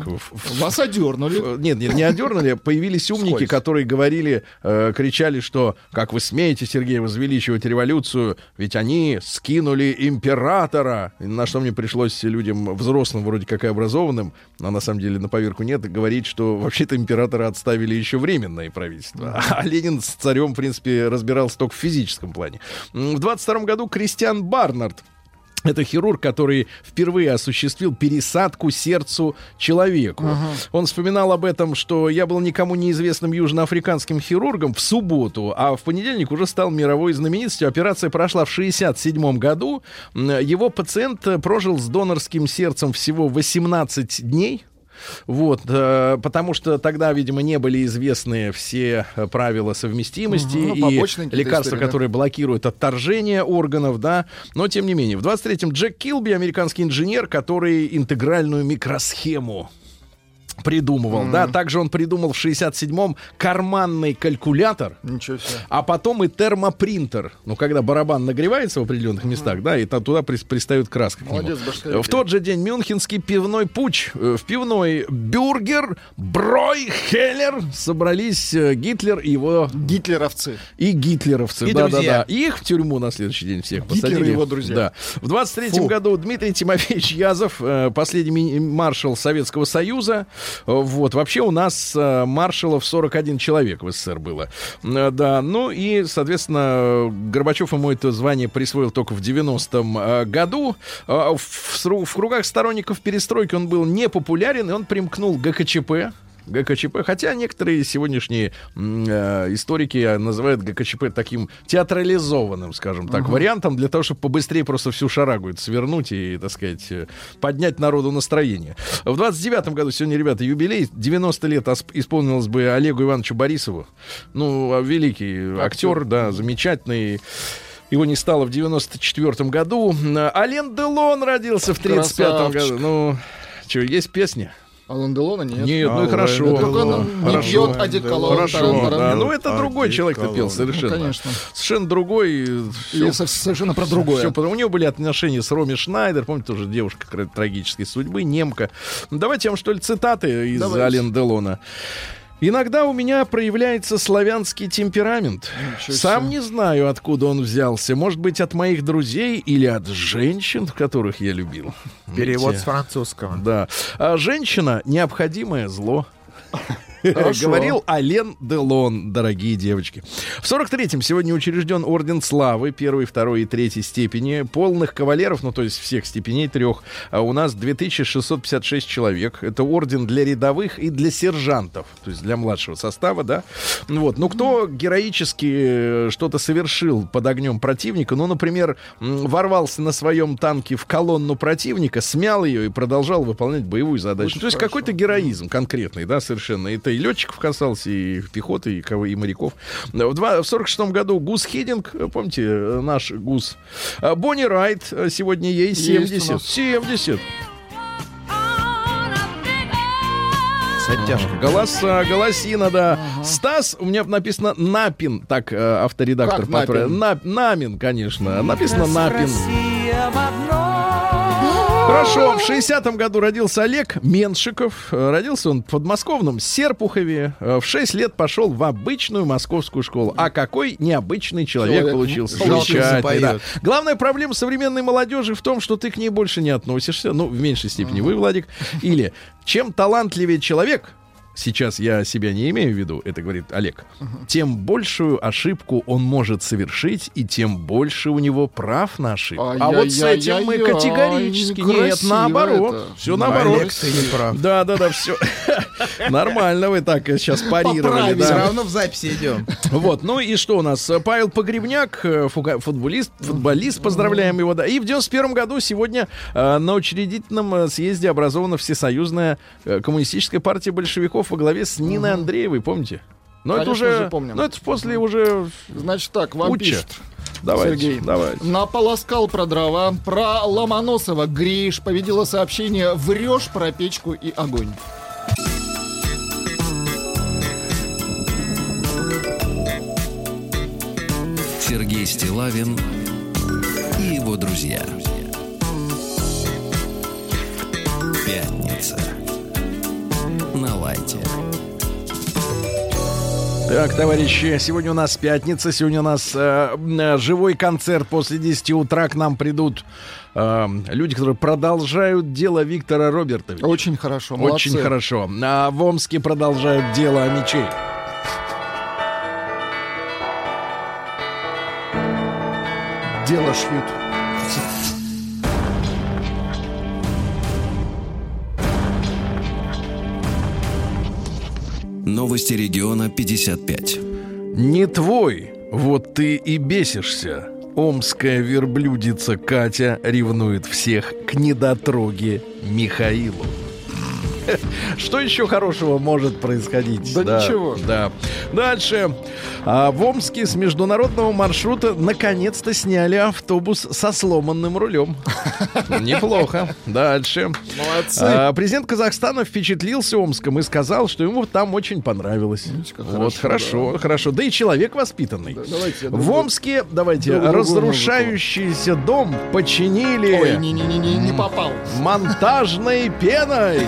Вас одернули. Э, Нет, нет, не одернули. Появились умники, которые говорили, э, кричали, что как вы смеете, Сергей, возвеличивать революцию, ведь они скинули императора. На что мне пришлось людям взрослым, вроде как и образованным, а на самом деле на поверку нет, говорить, что вообще-то императора отставили еще временное правительство. А Ленин с царем, в принципе, разбирался только в физическом плане. В 22 году Кристиан Барнард это хирург, который впервые осуществил пересадку сердцу человеку. Он вспоминал об этом, что я был никому неизвестным южноафриканским хирургом в субботу, а в понедельник уже стал мировой знаменитостью. Операция прошла в 67 году. Его пациент э, прожил с донорским сердцем всего 18 дней. Вот, э, потому что тогда, видимо, не были известны все э, правила совместимости Мгм, ну, и лекарства, истории, да. которые блокируют отторжение органов, да. Но, тем не менее, в 23-м Джек Килби, американский инженер, который интегральную микросхему придумывал, да. Также он придумал в 67-м карманный калькулятор, Ничего себе. а потом и термопринтер. Ну, когда барабан нагревается в определенных местах, да, и там туда прис- пристает краска. Молодец. В тот же день Мюнхенский пивной путь. Э, В пивной Бюргер, Брой, Хеллер собрались э, Гитлер и его Гитлеровцы. и гитлеровцы. И да, друзья. да, да. И их в тюрьму на следующий день всех Гитлер и посадили. его друзья. Да. В 23-м году Дмитрий Тимофеевич Язов, э, последний маршал Советского Союза. Вот. Вообще у нас э, маршалов 41 человек в СССР было. Э, Да. Ну и, соответственно, Горбачев ему это звание присвоил только в 90-м э, году. В, в кругах сторонников перестройки он был непопулярен, и он примкнул к ГКЧП. ГКЧП, хотя некоторые сегодняшние э, историки называют ГКЧП таким театрализованным, скажем так, вариантом для того, чтобы побыстрее просто всю шарагу это свернуть и, так сказать, э, поднять народу настроение. В 29 году сегодня, ребята, юбилей, 90 лет ос- исполнилось бы Олегу Ивановичу Борисову. Ну, а великий актер, да, замечательный. Его не стало в 94 году. Ален Делон родился в 35 Красавчик. году. Ну, что, есть песня? Алан Делона нет. Нет, ну и хорошо. Только он Ну, не хорошо. пьет одеколон. Хорошо, да. Ну, это другой человек-то совершенно. Ну, конечно. Совершенно другой. Все, со- совершенно про другое. у него были отношения с Роми Шнайдер, помните, тоже девушка трагической судьбы, немка. Ну, Давайте я вам, что ли, цитаты из. Ален Делона. Иногда у меня проявляется славянский темперамент. Сам не знаю, откуда он взялся. Может быть, от моих друзей или от женщин, которых я любил. Перевод Видите? с французского. Да. А женщина — необходимое зло. Говорил Ален Делон, дорогие девочки. В 43-м сегодня учрежден Орден Славы первой, второй и третьей степени. Полных кавалеров, ну то есть всех степеней трех, а у нас 2656 человек. Это орден для рядовых и для сержантов, то есть для младшего состава, да. Вот. Ну кто героически э, что-то совершил под огнем противника, ну, например, ворвался на своем танке в колонну противника, смял ее и продолжал выполнять боевую задачу. Очень то есть какой-то героизм конкретный, да, совершенно. Это это и летчиков касался, и пехоты, и, кого, и моряков. В, два, в 46 году Гус Хидинг, помните, наш Гус. А Бонни Райт, э, сегодня ей Есть 70. у нас. 70. С оттяжкой. Голоса, голосина, да. Стас, у меня написано Напин, так э, авторедактор. Как Напин? поправил. На- Намин, конечно. Написано Напин. Хорошо, в 60-м году родился Олег Меншиков. Э, Родился он в подмосковном Серпухове. Э, В 6 лет пошел в обычную московскую школу. А какой необычный человек Человек получился. Замечательный, да. Главная проблема современной молодежи в том, что ты к ней больше не относишься. Ну, в меньшей степени вы, Владик. Или чем талантливее человек, сейчас я себя не имею в виду, это говорит Олег, тем большую ошибку он может совершить, и тем больше у него прав на ошибку. А вот с этим мы Ай-яй-яй-яй, категорически нет, наоборот. это. Все наоборот. Олег, ты не прав. Да, да, да, все. Нормально вы так сейчас парировали. Поправили. Все да. равно в записи идем. Вот, ну и что у нас? Павел Погребняк, э, футболист, футболист, поздравляем его, да. И в 91 году сегодня э, на учредительном э, съезде образована Всесоюзная э, коммунистическая партия большевиков во главе с Ниной Андреевой, помните? Но это Конечно уже, же, помним. ну это после уже Значит так, вам Уча. пишет. давайте, Сергей. давайте. Наполоскал про дрова, про Ломоносова греешь, победило сообщение «Врешь про печку и огонь». Сергей Стилавин и его друзья. Пятница. На лайте. Так, товарищи, сегодня у нас пятница, сегодня у нас э, э, живой концерт после 10 утра. К нам придут э, люди, которые продолжают дело Виктора Робертовича. Очень хорошо, Очень молодцы. хорошо. А в Омске продолжают дело о мечей. Дело шьют. Новости региона 55. Не твой, вот ты и бесишься. Омская верблюдица Катя ревнует всех к недотроге Михаилу. Что еще хорошего может происходить? Да ничего. Да. Дальше. А, в Омске с международного маршрута наконец-то сняли автобус со сломанным рулем. Неплохо. Дальше. Молодцы. А, президент Казахстана впечатлился Омском и сказал, что ему там очень понравилось. как вот хорошо, хорошо, хорошо. Да и человек воспитанный. Да, давайте В Омске, давайте, другую разрушающийся дом починили Ой, не-не-не, не попал. монтажной пеной.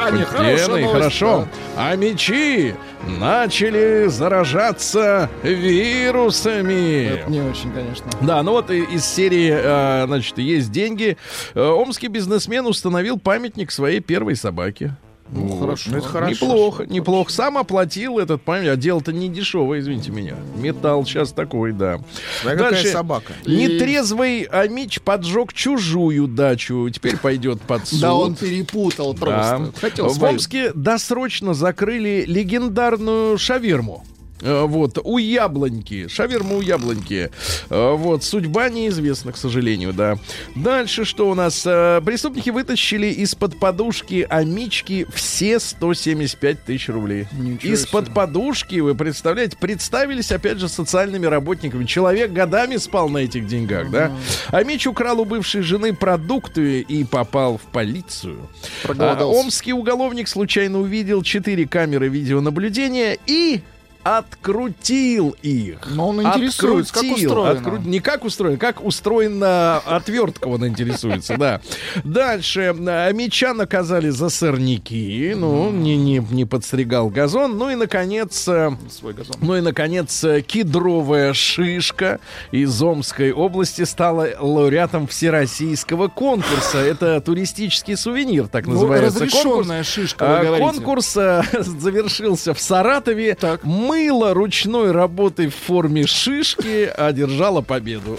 А, не, хорошая новость, хорошо. А мечи начали заражаться вирусами. Это не очень, конечно. Да, ну вот из серии, э, значит, есть деньги. Э, Омский бизнесмен установил памятник своей первой собаке. Ну, хорошо. Ну, это хорошо. Неплохо, неплохо. Сам оплатил этот памятник. А дело-то не дешевое, извините меня. Металл сейчас такой, да. Смотри, какая собака. Нетрезвый Амич поджег чужую дачу. Теперь пойдет под суд. Да он перепутал Да. просто. Хотел В. Омске досрочно закрыли легендарную шаверму. Э, Вот, у яблоньки. Шаверма у яблоньки. Э, Вот, судьба неизвестна, к сожалению, да. Дальше что у нас? Э, Преступники вытащили из-под подушки Амички все 175 тысяч рублей. Из-под подушки, вы представляете, представились, опять же, социальными работниками. Человек годами спал на этих деньгах, да? Амич украл у бывшей жены продукты и попал в полицию. А. Омский уголовник случайно увидел четыре камеры видеонаблюдения и открутил их. Но он интересуется, как Открутил, устроено. откру- Не как устроено, как устроена отвертка, он интересуется, да. Дальше. а, Меча наказали за сорняки. Ну, не, не, не подстригал газон. Ну и, наконец, э, Свой газон. ну и, наконец, э, кедровая шишка из Омской области стала лауреатом всероссийского конкурса. Это туристический сувенир, так Ну, называется. разрешенная конкурс. шишка, А. Конкурс э, завершился в Саратове. Так. Мыло ручной работы в форме шишки одержало победу.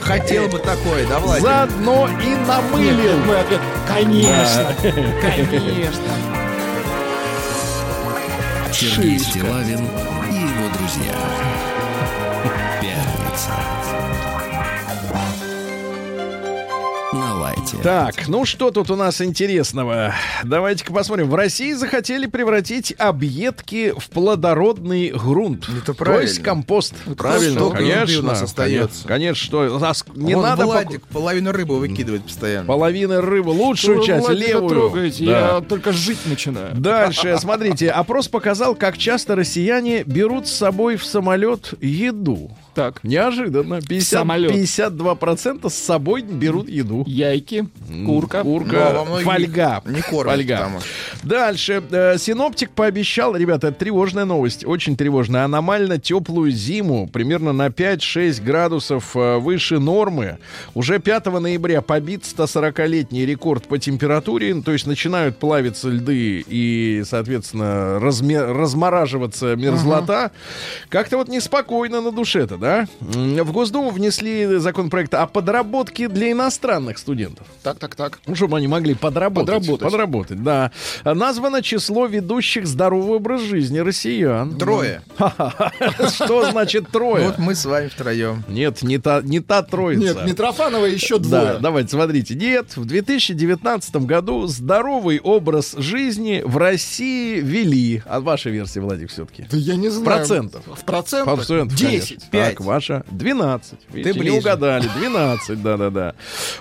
Хотел бы такое, да, Владик? Заодно и намылил. Конечно, конечно. Сергей Шишка. Стилавин и его друзья. Пятница. Развития. Так, ну что тут у нас интересного? Давайте-ка посмотрим. В России захотели превратить объедки в плодородный грунт. Это То есть правильно. компост. Правильно, Столько еды конечно. у нас остается. Конечно, что у нас не Вон надо Владик пок- половину рыбы выкидывает постоянно. половины рыбы, лучшую Вы часть, Владика левую. трогаете, Да. Я только жить начинаю. Дальше, смотрите, опрос показал, как часто россияне берут с собой в самолет еду. Так. Неожиданно. 50, самолет. 52% с собой берут еду. Яйки, курка. Курка, Но во многих фольга. не кормят Фольга. там. Дальше. Э, синоптик пообещал, ребята, это тревожная новость, очень тревожная, аномально теплую зиму, примерно на 5-6 градусов э, выше нормы. Уже 5 ноября побит 140-летний рекорд по температуре, то есть начинают плавиться льды и, соответственно, разме- размораживаться мерзлота. Как-то вот неспокойно на душе-то, да? М, В Госдуму внесли законопроект о подработке для иностранных студентов. Так, так, так. Ну, чтобы они могли подработать. Подработать. Подработать, да. Названо число ведущих здоровый образ жизни россиян. Трое. Что значит трое? Вот мы с вами втроем. Нет, не та, не та троица. Нет, Митрофанова еще Да, двое. давайте, смотрите. Нет, в 2019 году здоровый образ жизни в России вели. А ваша версия, Владик, все-таки? Да я не знаю. Процентов. В процентах? Процентов, 10. конечно. Так, ваша 12. Видите, не ближе. угадали. 12, да-да-да.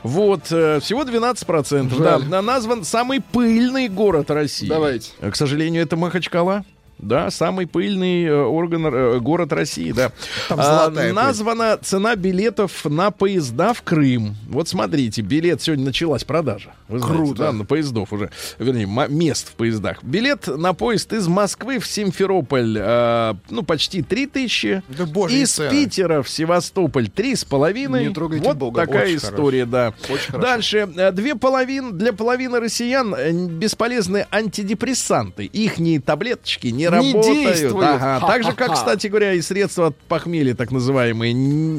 Вот, э, всего 12 процентов. Да, Жаль. На- назван самый пыльный город России. Давайте. К сожалению, это Махачкала. Да, самый пыльный э, орган, э, город России, да. Там А, названа цена билетов на поезда в Крым. Вот смотрите, билет сегодня началась продажа. Вы знаете, Круто. да, на поездов уже, вернее, мест в поездах. Билет на поезд из Москвы в Симферополь, э, ну, почти 3 тысячи. Да божьи Из цены. Питера в Севастополь три с половиной. Не трогайте Вот Бога. такая Очень история, да. Очень хорошо. Дальше. Э, Две половины, для половины россиян бесполезны антидепрессанты. Ихние таблеточки не, работают. действуют. Ага. Так же, как, кстати говоря, и средства от похмелья, так называемые,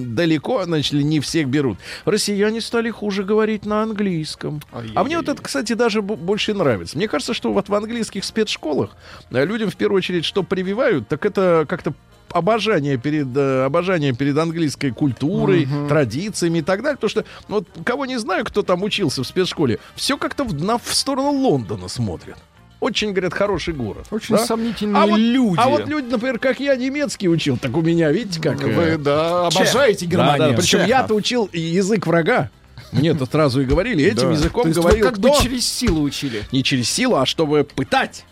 далеко, значит, ли, не всех берут. Россияне стали хуже говорить на английском. А мне вот это, кстати, даже бо- больше нравится. Мне кажется, что вот в английских спецшколах э, людям в первую очередь что прививают, так это как-то обожание перед, э, обожание перед английской культурой, традициями и так далее. Потому что, ну, вот, кого не знаю, кто там учился в спецшколе, все как-то в, на, в сторону Лондона смотрят. Очень, говорят, хороший город. Очень да? сомнительные а вот, люди. А вот люди, например, как я немецкий учил, так у меня, видите, как... э, Вы, да, обожаете Германию. Причем Чехов. я-то учил язык врага. Мне-то сразу и говорили, этим Да. языком говорил как кто? бы через силу учили. Не через силу, а чтобы пытать.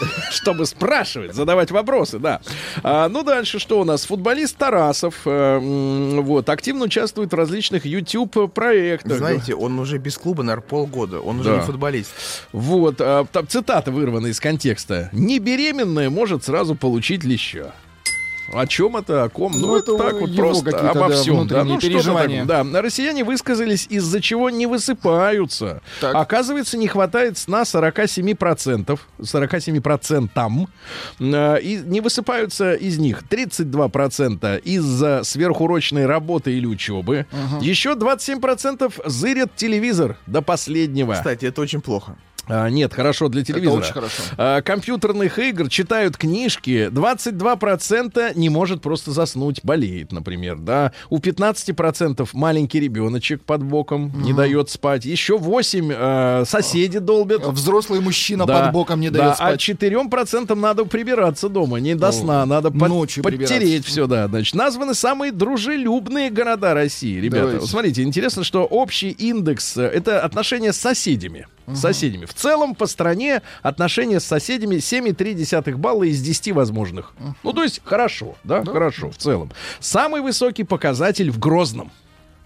Чтобы спрашивать, задавать вопросы, да. А, ну, дальше что у нас? Футболист Тарасов э, вот, активно участвует в различных YouTube-проектах. Знаете, он уже без клуба, наверное, полгода. Он уже Да. не футболист. Вот, а, там цитата вырвана из контекста. «Не беременная может сразу получить леща». О чем это, о ком? Ну, Ну, это так вот просто обо всем. Да, ну, переживания. такое. Да, россияне высказались, из-за чего не высыпаются. Так. Оказывается, не хватает сна 47%, 47%, э, и не высыпаются из них 32% из-за сверхурочной работы или учебы. Еще 27% зырят телевизор до последнего. Кстати, это очень плохо. А, нет, хорошо для телевизора. очень хорошо. А, компьютерных игр читают книжки. 22% не может просто заснуть, болеет, например. Да? У 15% маленький ребеночек под боком не дает спать. Еще 8 э, соседи долбят. Взрослый мужчина Да, под боком не да, дает А спать. 4% надо прибираться дома, не до О, сна, надо под- ночью подтереть все, да. Значит, названы самые дружелюбные города России, ребята. Давайте. Смотрите, интересно, что общий индекс э, это отношения с соседями. С соседями. В целом по стране отношения с соседями 7,3 балла из 10 возможных. Ну, то есть хорошо, да? Хорошо, в целом. Самый высокий показатель в Грозном.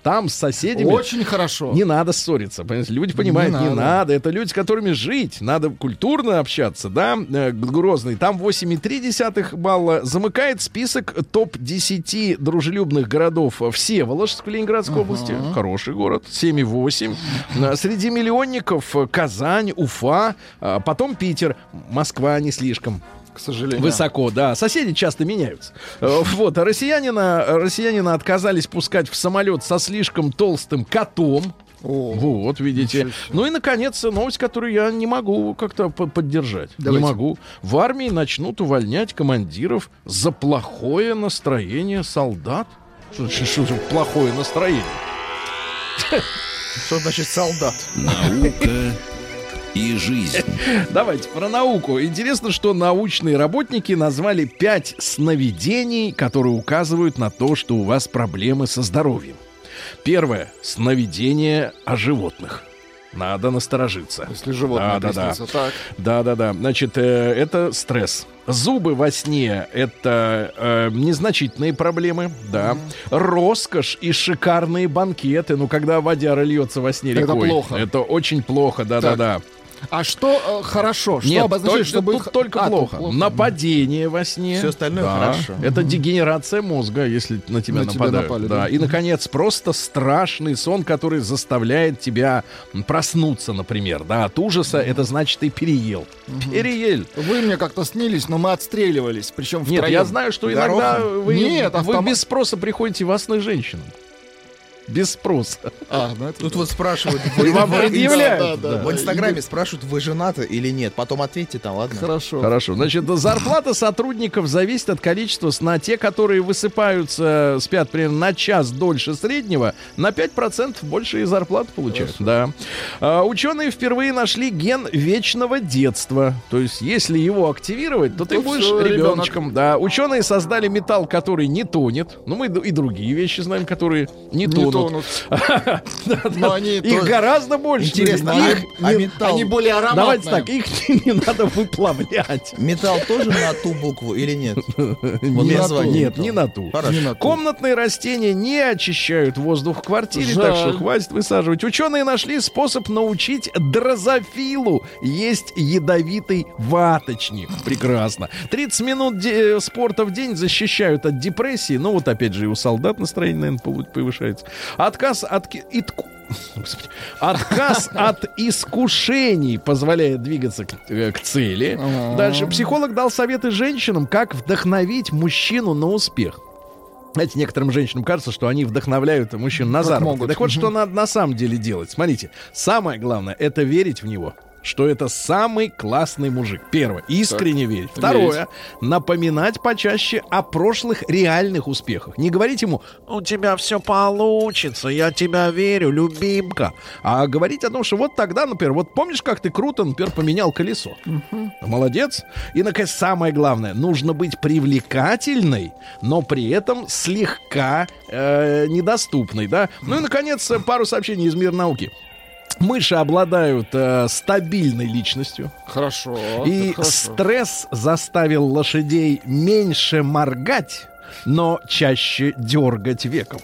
Там с соседями Очень хорошо. не надо ссориться. понимаете? Люди понимают, не Не надо. надо. Это люди, с которыми жить. Надо культурно общаться, да. Э, Грозный. Там 8,3 балла. Замыкает список топ-10 дружелюбных городов Всеволожск в Ленинградской области. Хороший город. 7,8. Э, Среди миллионников э, Казань, Уфа. а Потом Питер. Москва не слишком. К сожалению. Высоко, да. Соседи часто меняются. Э, Вот, а россиянина, россиянина отказались пускать в самолет со слишком толстым котом. О, Вот, видите. Ну и, наконец, новость, которую я не могу как-то по- поддержать. Давайте. Не могу. В армии начнут увольнять командиров за плохое настроение солдат. Что, что- что за плохое настроение? Что значит солдат? Наука и жизнь. Давайте про науку. Интересно, что научные работники назвали пять сновидений, которые указывают на то, что у вас проблемы со здоровьем. Первое. Сновидение о животных. Надо насторожиться. Если животное да, да, да. так. Да, да, да. Значит, э, это стресс. Зубы во сне это э, незначительные проблемы, да. Роскошь и шикарные банкеты. Ну, когда водяра льется во сне Это рекой. плохо. Это очень плохо, да, да, да. А что э, хорошо? Что Нет, обозначает, только, чтобы тут их- только А, тут плохо. Нападение во сне. Всё остальное Да. хорошо. Это дегенерация мозга, если на тебя На тебя нападают. напали, да. да. И, наконец, просто страшный сон, который заставляет тебя проснуться, например. Да, от ужаса это значит, ты переел. Переел. Вы мне как-то снились, но мы отстреливались, причем Нет, втроем. я знаю, что иногда Горохом? вы, Нет, вы автомат. без спроса приходите во сны женщинам. Без спроса. А, ну это Тут да. вот спрашивают, вы, вам предъявляют. да, да, в. Инстаграме спрашивают, вы женаты или нет. Потом ответьте там, ладно? Хорошо. Хорошо. Значит, зарплата сотрудников зависит от количества сна. Те, которые высыпаются, спят примерно на час дольше среднего, на 5% больше и зарплаты получают. Да. А, ученые впервые нашли ген вечного детства. То есть, если его активировать, то ты То будешь ребеночком. Да. Ученые создали металл, который не тонет. Ну, мы и другие вещи знаем, которые не, Не тонут. Тонут. Да, да. Но они Их гораздо больше. Интересно, Их а, а металл, Они более ароматные. Давайте так, их не надо выплавлять. металл тоже на ту букву или нет? Вот Не на название ту. Нет, не на ту. Хорошо. Не на ту. Комнатные растения не очищают воздух в квартире, так что хватит высаживать. Ученые нашли способ научить дрозофилу есть ядовитый ваточник. Прекрасно. 30 минут де- спорта в день защищают от депрессии. Ну вот опять же и у солдат настроение, наверное, повышается. Отказ от... итку- Господи. Отказ от искушений позволяет двигаться к, э, к цели. Дальше психолог дал советы женщинам, как вдохновить мужчину на успех. Знаете, некоторым женщинам кажется, что они вдохновляют мужчин на заработок. Так вот, что надо на самом деле делать. Смотрите, самое главное — это верить в него что это самый классный мужик. Первое. Искренне верить. Второе. Напоминать почаще о прошлых реальных успехах. Не говорить ему, у тебя все получится, я тебя верю, любимка. А говорить о том, что вот тогда, например, вот помнишь, как ты круто, например, поменял колесо? Молодец. И, наконец, самое главное, нужно быть привлекательной, но при этом слегка э, недоступной, да? Ну и, наконец, пару сообщений из мира науки. Мыши обладают э, стабильной личностью. Хорошо. И хорошо. стресс заставил лошадей меньше моргать, но чаще дергать веком.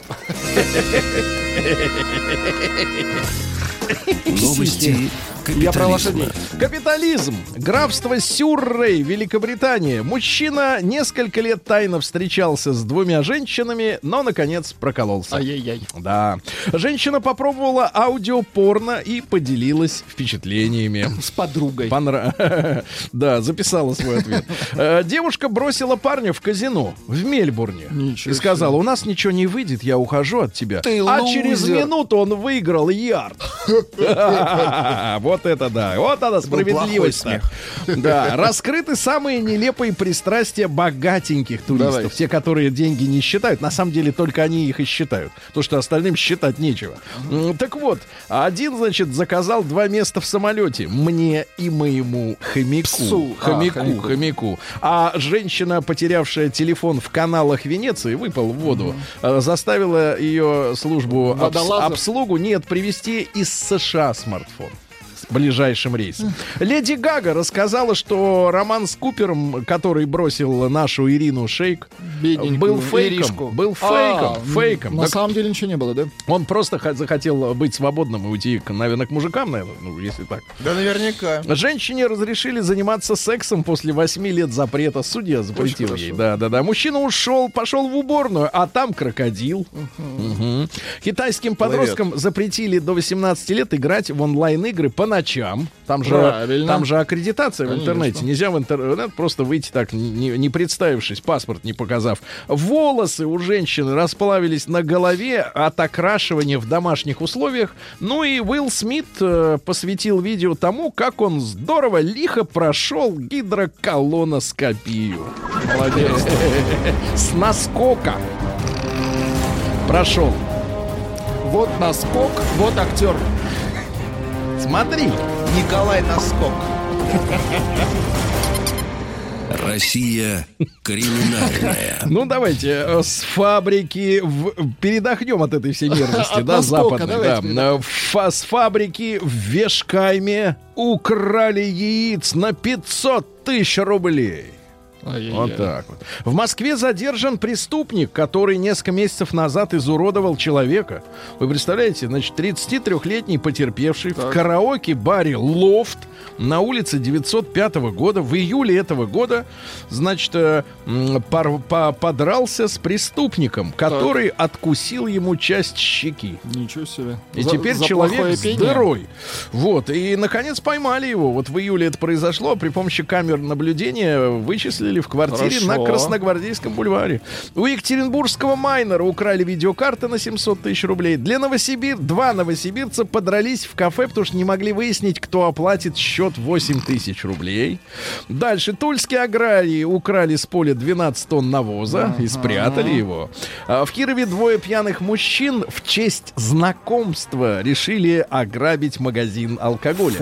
Новости Я про лошадей. Капитализм. Графство Сюррей, Великобритания. Мужчина несколько лет тайно встречался с двумя женщинами, но, наконец, прокололся. Ай-яй-яй. Да. Женщина попробовала аудиопорно и поделилась впечатлениями. С подругой. Понра- Да, записала свой ответ. Э, Девушка бросила парня в казино в Мельбурне Ничего и сказала: У нас ничего не выйдет, я ухожу от тебя. Ты а лузер. через минуту он выиграл ярд. Вот это да. Вот она справедливость. Да. Раскрыты самые нелепые пристрастия богатеньких туристов. Давай. Те, которые деньги не считают. На самом деле только они их и считают. То, что остальным считать нечего. Так вот, один, значит, заказал два места в самолете. Мне и моему хомяку. Псу. А, Хомяку, хомяку. хомяку. А женщина, потерявшая телефон в каналах Венеции, выпал в воду, э, заставила ее службу обс- обслугу нет привезти из США смартфон ближайшим рейсом. Леди Гага рассказала, что роман с Купером, который бросил нашу Ирину Шейк, Бедненькую был фейком. Иришку. Был А, фейком. фейком. На Так самом деле ничего не было, да? он просто захотел быть свободным и уйти, к- наверное, к мужикам, наверное, ну, если так. Да наверняка. Женщине разрешили заниматься сексом после 8 лет запрета. Судья запретил ей. Да, да, да. Мужчина ушел, пошел в уборную, а там крокодил. Мгм. Китайским подросткам запретили до 18 лет играть в онлайн-игры по ночам. Там же, Правильно. там же аккредитация в Конечно. интернете. Нельзя в интернет просто выйти так, не, не представившись, паспорт не показав. Волосы у женщины расплавились на голове от окрашивания в домашних условиях. Ну и Уилл Смит э, посвятил видео тому, как он здорово, лихо прошел гидроколоноскопию. Молодец. С наскока. Прошел. Вот наскок, вот актер. Смотри. Николай Наскок. Россия криминальная. Ну, давайте э, с фабрики в... передохнем от этой всей мерзости, От да, Востока, западной. Да. Э, фа- С фабрики в Вешкайме украли яиц на 500 тысяч рублей. Вот так вот. В Москве задержан преступник, который несколько месяцев назад изуродовал человека. Вы представляете, значит, 33-летний потерпевший в караоке-баре «Лофт» на улице 905 года в июле этого года, значит, э, по- подрался с преступником, который откусил ему часть щеки. Ничего себе. И За- теперь за человек дырой. Вот. И, наконец, поймали его. Вот в июле это произошло. При помощи камер наблюдения вычислили в квартире Хорошо. на Красногвардейском бульваре. У екатеринбургского майнера украли видеокарты на 700 тысяч рублей. Для Новосибир... Два новосибирца подрались в кафе, потому что не могли выяснить, кто оплатит счет 8 тысяч рублей. Дальше. Тульские аграрии украли с поля 12 тонн навоза и спрятали его. А В Кирове двое пьяных мужчин в честь знакомства решили ограбить магазин алкоголя.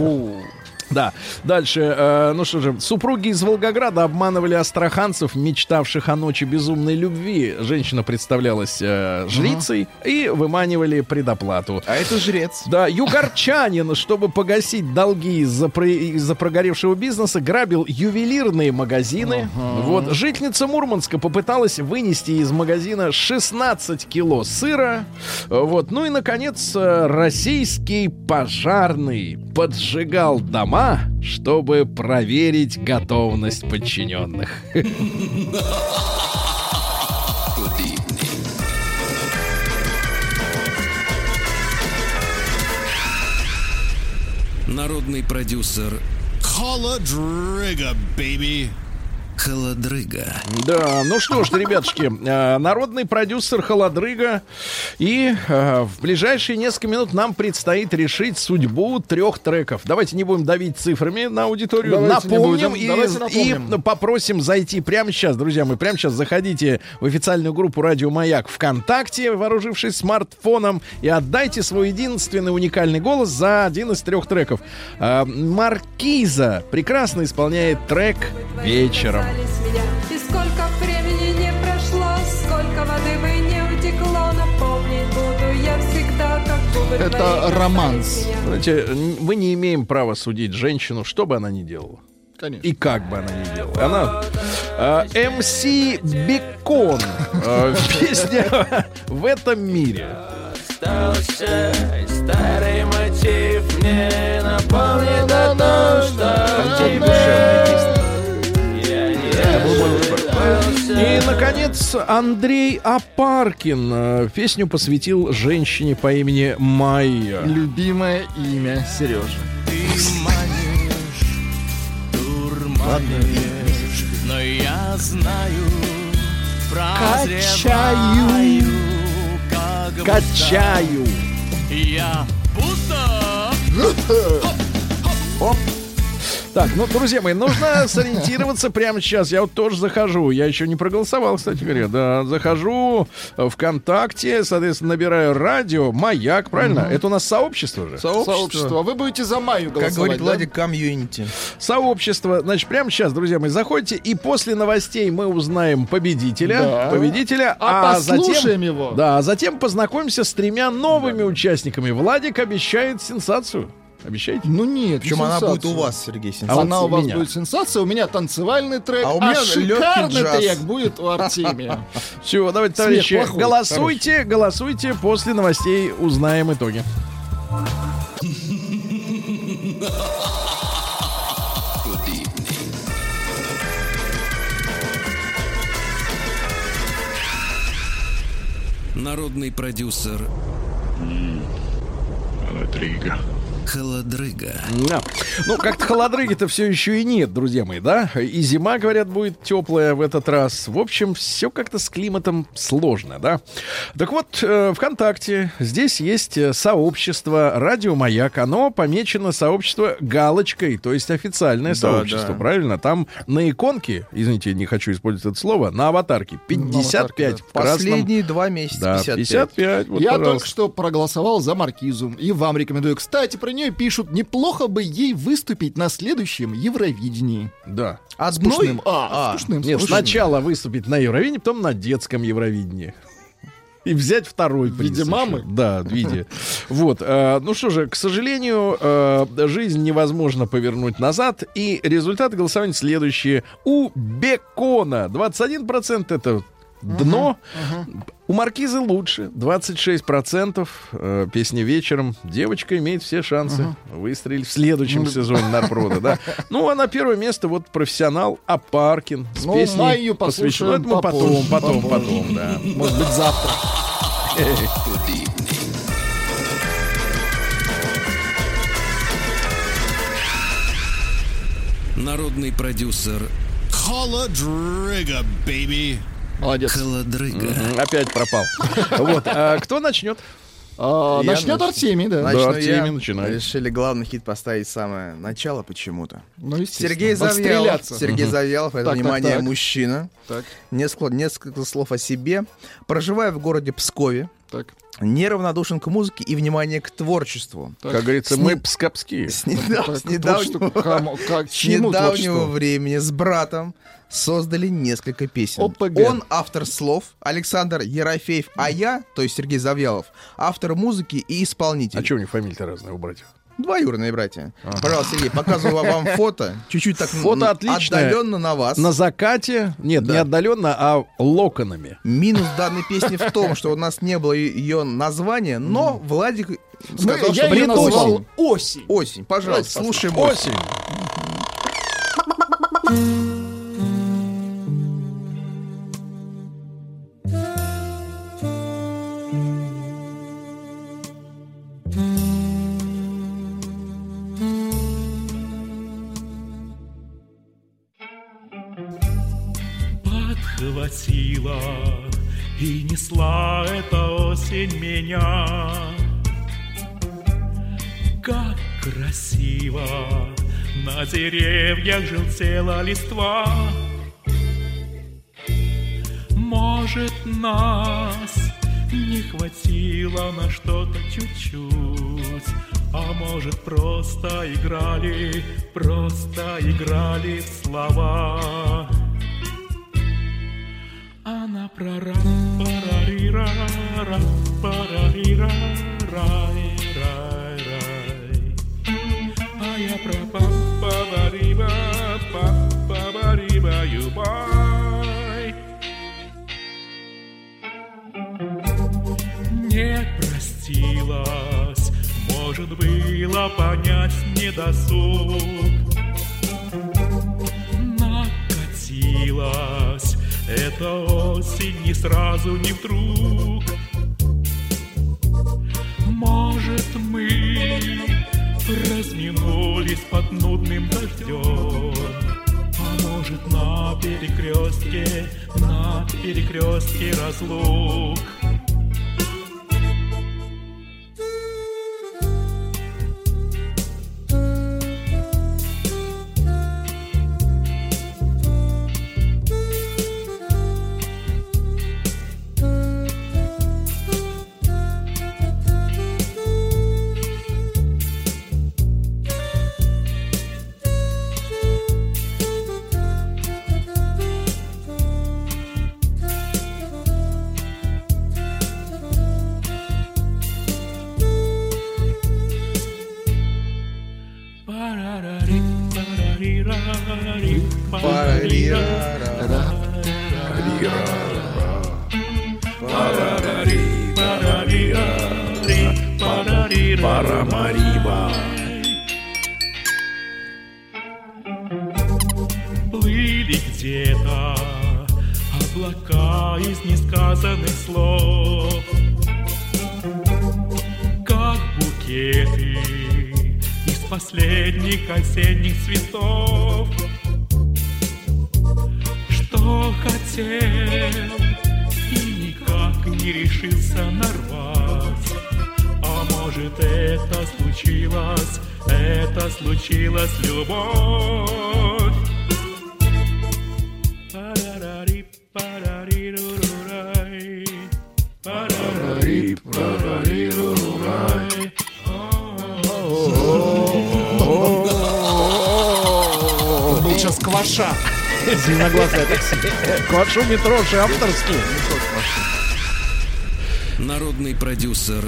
Да, дальше, э, ну что же, супруги из Волгограда обманывали астраханцев, мечтавших о ночи безумной любви. Женщина представлялась э, жрицей и выманивали предоплату. А это жрец. Да, югорчанин, чтобы погасить долги из-за, про- из-за прогоревшего бизнеса, грабил ювелирные магазины. Вот, жительница Мурманска попыталась вынести из магазина 16 кило сыра. Вот, ну и, наконец, э, российский пожарный поджигал дома, чтобы проверить готовность подчиненных. Народный продюсер Холодрыга, baby. Холодрыга. Да, ну что ж, ребятушки, э, народный продюсер Холодрыга. И э, в ближайшие несколько минут нам предстоит решить судьбу трех треков. Давайте не будем давить цифрами на аудиторию. Давайте напомним, и, напомним. и попросим зайти прямо сейчас, друзья мои. Прямо сейчас заходите в официальную группу Радио Маяк ВКонтакте, вооружившись смартфоном, и отдайте свой единственный уникальный голос за один из трех треков. Э, Маркиза прекрасно исполняет трек «Вечером». Меня. И сколько времени не прошло, сколько воды бы не утекло, напомнить буду я всегда, как губы Это твои романс. Знаете, мы не имеем права судить женщину, что бы она ни делала. Конечно. И как бы она ни делала. Она... а, МС Бекон. а, Песня «В этом мире». Остался старый мотив Мне напомнит о том, что не И, наконец, Андрей Апаркин э, песню посвятил женщине по имени Майя. Любимое имя Сережи. Дурманишь, но я знаю, Качаю. как будто Качаю. я будто Так, ну, друзья мои, нужно сориентироваться прямо сейчас. Я вот тоже захожу. Я еще не проголосовал, кстати говоря. Да, захожу в ВКонтакте, соответственно, набираю радио, маяк, правильно? Это у нас сообщество же. Сообщество. Вы будете за Маю Как голосовать, говорит да? Владик, комьюнити. Сообщество. Значит, прямо сейчас, друзья мои, заходите, и после новостей мы узнаем победителя. Да. Победителя. А затем, послушаем его. Да, а затем познакомимся с тремя новыми участниками. Владик обещает сенсацию. Обещаете? Ну нет, Причем не она будет у сенсация. вас, Сергей А вот Она у вас меня. будет сенсация, у меня танцевальный трек, А а, у меня шикарный легкий джаз. трек будет у Артемия. Все, давайте, товарищи, голосуйте, голосуйте. После новостей узнаем итоги. Народный продюсер Холодрыга. Холодрыга. Да. Ну, как-то холодрыги-то все еще и нет, друзья мои, да? И зима, говорят, будет теплая в этот раз. В общем, все как-то с климатом сложно, да? Так вот, э, ВКонтакте здесь есть э, сообщество «Радио Маяк». Оно помечено сообщество галочкой, то есть официальное Да, сообщество, да. правильно? Там на иконке, извините, не хочу использовать это слово, на аватарке 55 в красном. Последние два месяца Да, 55. 55. вот, Я пожалуйста. только что проголосовал за Маркизу. И вам рекомендую. Кстати, про нее пишут, неплохо бы ей выступить на следующем Евровидении. Да. Одной? Скучным. А, А, скучным, Нет, скучным. сначала выступить на Евровидении, потом на детском Евровидении. И взять второй В приз. виде еще. мамы? Да, в виде. Вот. э, ну что же, к сожалению, э, жизнь невозможно повернуть назад. И результаты голосования следующие. У Бекона 21% это дно. У Маркизы лучше. 26% э, песни вечером. Девочка имеет все шансы выстрелить в следующем сезоне Нарпрода. Да? Ну, а на первое место вот профессионал Апаркин. С Ну, песней Майю посвященной- послушаем Это мы потом, потом, потом, да. Может быть, завтра. Народный продюсер Холодрыга, baby. Молодец. Холодрыга. Опять пропал. Вот. а кто начнет? А, Начнет. Артемий, да. Начну Да, я. Артемий, начинай. Решили главный хит поставить самое начало почему-то. Ну. Сергей Завьялов. Сергей Завьялов, это Так, так, внимание, так. мужчина. Так, Несколько, несколько слов о себе. Проживая в городе Пскове, так. неравнодушен к музыке и, внимание, к творчеству. Так. Как говорится, С мы не- пскопские. С, недав- Так, с недавнего, кому- как- с недавнего времени с братом создали несколько песен. ОПГ. Он автор слов, Александр Ерофеев, а я, то есть Сергей Завьялов, автор музыки и исполнитель. А что у них фамилии-то разные у братьев? Двоюродные братья. Пожалуйста, Сергей, показываю вам фото. Чуть-чуть так Фото отличное. отдаленно на вас. На закате, нет, Да. не отдаленно, а локонами. Минус данной песни в том, что у нас не было ее названия, но Владик Ну, сказал, я что ее придумал. назвал «Осень». Осень, пожалуйста, Давайте слушаем Осень. Подхватила и несла эта осень меня. Как красиво на деревьях желтела листва. Может, нас не хватило на что-то чуть-чуть, а может, просто играли, просто играли в слова. Она прора парарира ра парарира рай рай рай А я про па парариба па парариба юбай Не простилась, может было понять недосуг накатилась Эта осень не сразу, не вдруг. Может, мы разминулись под нудным дождем А может, на перекрестке, на перекрестке разлук Плыли где-то облака из несказанных слов, как букеты последних осенних цветов. Что хотел и никак не решился нарвать. Может это случилось, это случилось любовь. Парарари, парарирурурай, парарари, парарирурурай. Он был сейчас кваша. Зеленоглазое такси. Квашу Митроши авторский. Народный продюсер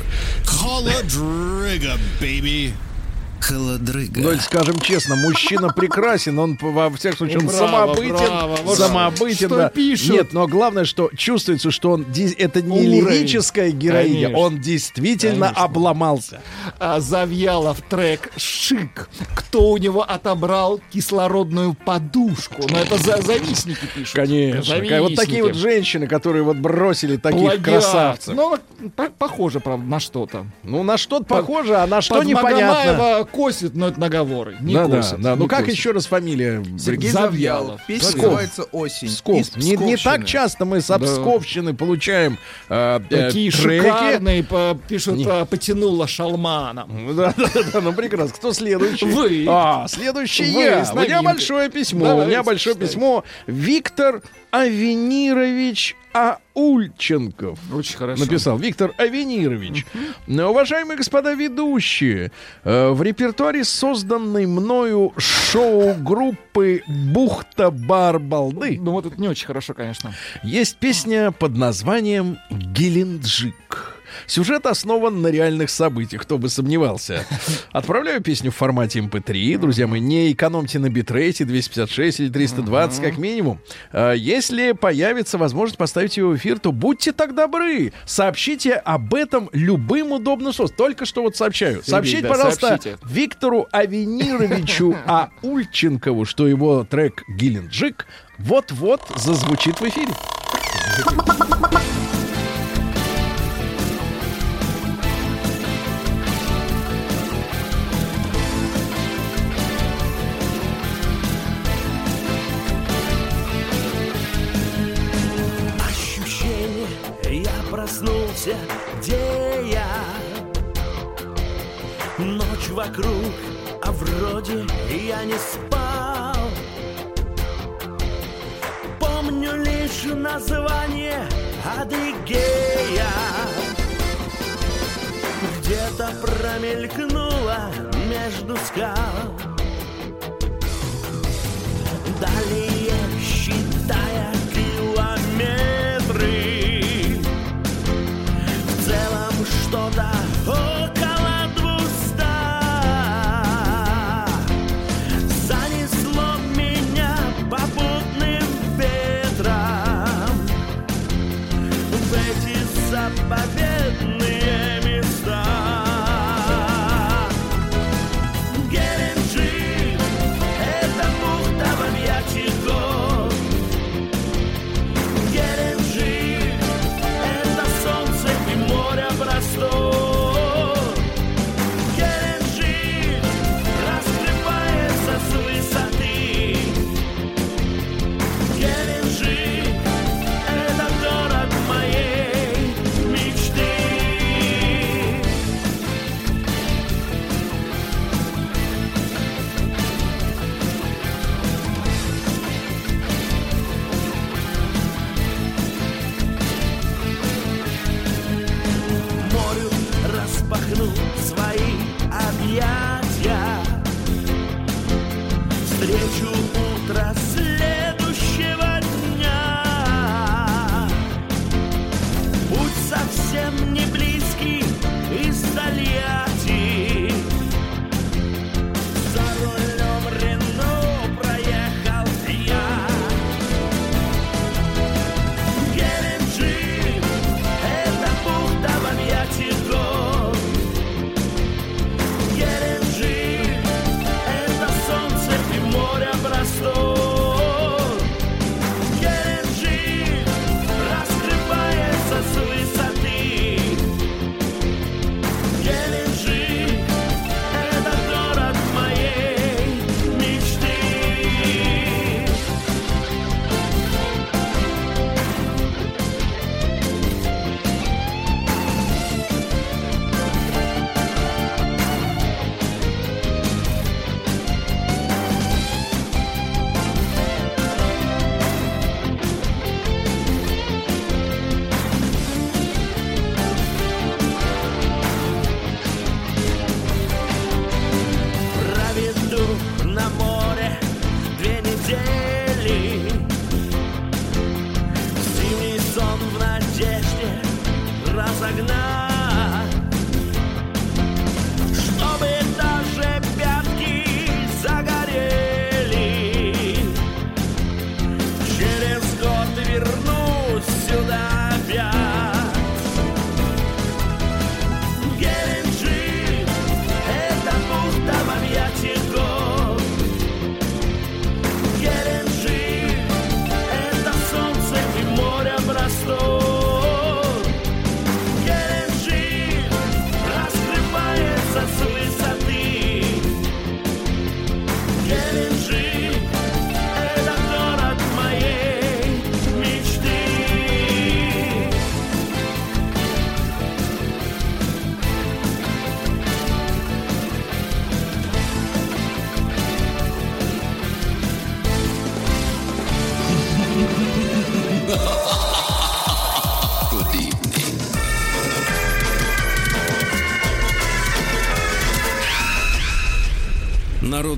Холодрыга, baby. Холодрыга. Ну, скажем честно, мужчина прекрасен, он во всяком случае он Браво, самобытен, браво, самобытен, что да. пишут? Нет, но главное, что чувствуется, что он это не Уровень. лирическая героиня, Конечно. он действительно Конечно. обломался. А, Завьялов трек «Шик». Кто у него отобрал кислородную подушку? Ну, это за завистники пишут. Конечно. Завистники. Вот такие вот женщины, которые вот бросили таких Плагиат. красавцев. Ну, по- похоже, правда, на что-то. Ну, на что-то похоже, а на что Под непонятно. Магомаева косит, но это наговоры. Не да, да, косит. да. Ну не как косит. еще раз фамилия? Сергей Завьялов. Песня Псков. называется «Осень». Псков. Не, не так часто мы с Да. Псковщины получаем э, э, Такие треки. шикарные, по- пишут, Не. потянула шалманом. Да, да, да, ну прекрасно. Кто следующий? Вы. А, следующий Вы я. У меня большое письмо. У Давайте, меня большое письмо. Виктор Авенирович Аульченков. Очень хорошо. Написал Виктор Авенирович. Уважаемые господа ведущие, э, в репертуаре созданной мною шоу-группы «Бухта Барбалды» Ну вот это не очень хорошо, конечно. есть песня под названием «Геленджик». Сюжет основан на реальных событиях, кто бы сомневался. Отправляю песню в формате MP3. Друзья мои, не экономьте на битрейте 256 или 320 как минимум. А, Если появится возможность поставить его в эфир, то будьте так добры. Сообщите об этом любым удобным способом. Только что вот сообщаю. Сообщите, пожалуйста. Виктору Авенировичу Аульченкову, что его трек «Геленджик» вот-вот зазвучит в эфире. Проснулся, где я? Ночь вокруг, а вроде я не спал. Помню лишь название Адыгея. Где-то промелькнула между скал. Далее целом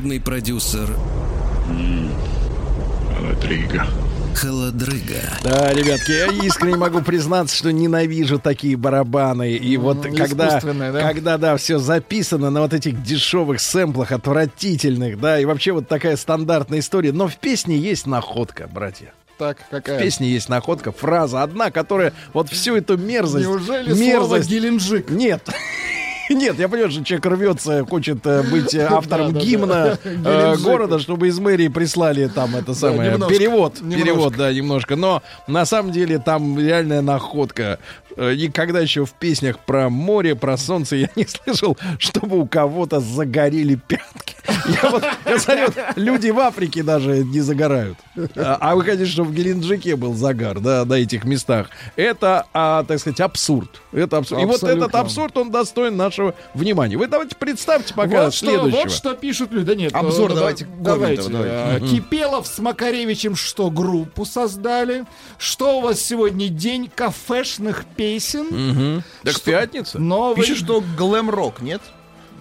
Народный продюсер Холодрыга. Холодрыга. Да, ребятки, я искренне могу признаться, что ненавижу такие барабаны. И вот когда, искусственные, да? когда, да, все записано на вот этих дешевых сэмплах, отвратительных, да, и вообще вот такая стандартная история. Но в песне есть находка, братья. Так, В какая? песне есть находка, фраза одна, которая вот всю эту мерзость... Неужели слово мерзость... Геленджик? Нет. Нет, я понимаю, что человек рвется, хочет э, быть э, автором гимна э, города, чтобы из мэрии прислали там это самое перевод, перевод, да, немножко. Но на самом деле там реальная находка. Э, Никогда еще в песнях про море, про солнце я не слышал, чтобы у кого-то загорели пятки. Я вот, я смотрю, люди в Африке даже не загорают. А а вы хотите, чтобы в Геленджике был загар, да, на этих местах. Это, а, так сказать, абсурд. Это абсурд. И вот Абсолютно. этот абсурд, он достоин нашего внимания. Вы давайте представьте пока вот, что, следующего. вот что пишут люди. Да нет, Обзор да- давайте, давайте. давайте. Э. Кипелов с Макаревичем что, группу создали? Что у вас сегодня день кафешных песен? Мгм. Так пятница. Новый... Пишет, что глэм-рок, нет?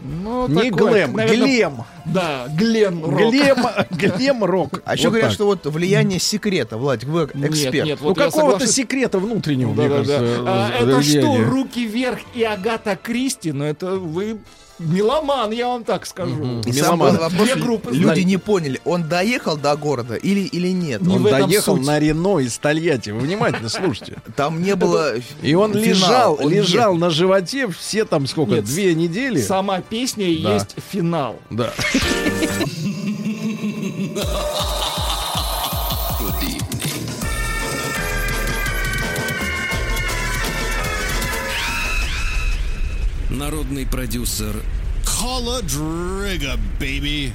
Ну, Не такой, глэм, наверное, глем. Да, Глен Рок. Глем, глем рок. А еще Вот говорят, так. что вот влияние секрета. Владик, вы Нет, эксперт. нет, Ну, вот я какого-то соглашусь. секрета внутреннего, мне Да-да-да. кажется. А, э, это что, руки вверх и Агата Кристи? Ну, это вы меломан, я вам так скажу. И сам был вопрос, Две группы люди не поняли, он доехал до города или, или нет. Не Он доехал суть. на Рено из Тольятти. Вы внимательно слушайте. Там не было И он финала, лежал, он лежал на животе все там сколько, Нет, две недели? Сама песня и Да. есть финал. Да. Народный продюсер Холодрыга, baby.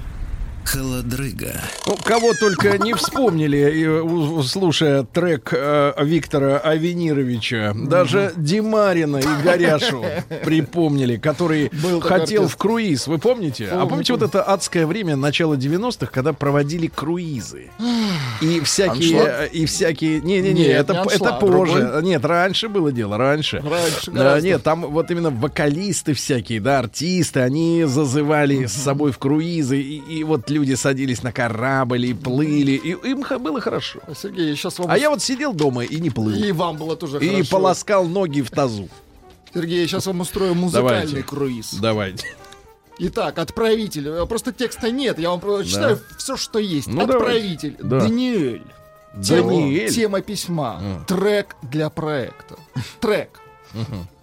Холодрыга. Ну, кого только не вспомнили, слушая трек э, Виктора Авенировича. Даже Димарина и Горяшу припомнили, который Был хотел артист. в круиз. Вы помните? а Помню, помните вот это адское время, начало 90-х, когда проводили круизы? И всякие... Аншлаг? И всякие... Не-не-не, Нет, это, не это позже. другой. Нет, раньше было дело, раньше. Раньше Да, нет, там вот именно вокалисты всякие, да, артисты, они зазывали с собой в круизы, и, и вот люди садились на корабль и плыли, и им было хорошо. Сергей, сейчас вам... А я вот сидел дома и не плыл. И вам было тоже И хорошо. полоскал ноги в тазу. Сергей, сейчас вам устрою музыкальный Давайте. круиз. Давайте. Итак, отправитель. Просто текста нет, я вам читаю все, что есть. Ну, отправитель. давайте. Да. Даниэль. Тема, Даниэль? тема письма. Трек для проекта. Трек.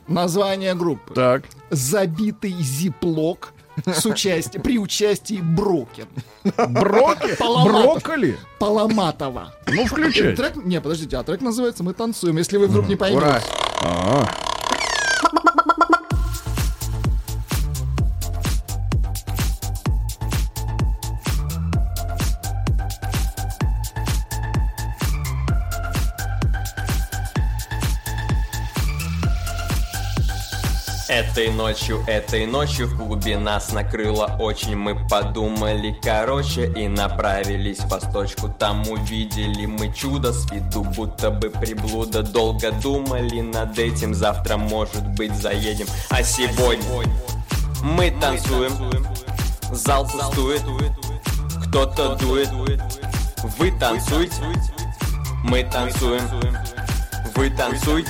Название группы. Так. Забитый зиплок с участием, при участии Брокен. Броки? Брокколи? Поломатова. Ну, включай. Трек, не, подождите, а трек называется «Мы танцуем», если вы вдруг не поймете. Ура. Этой ночью, этой ночью в клубе нас накрыло очень. Мы подумали короче и направились в восточку. Там увидели мы чудо с виду, будто бы приблуда. Долго думали над этим, завтра может быть заедем. А сегодня мы танцуем, зал пустует. Кто-то дует, вы танцуете Мы танцуем, вы танцуете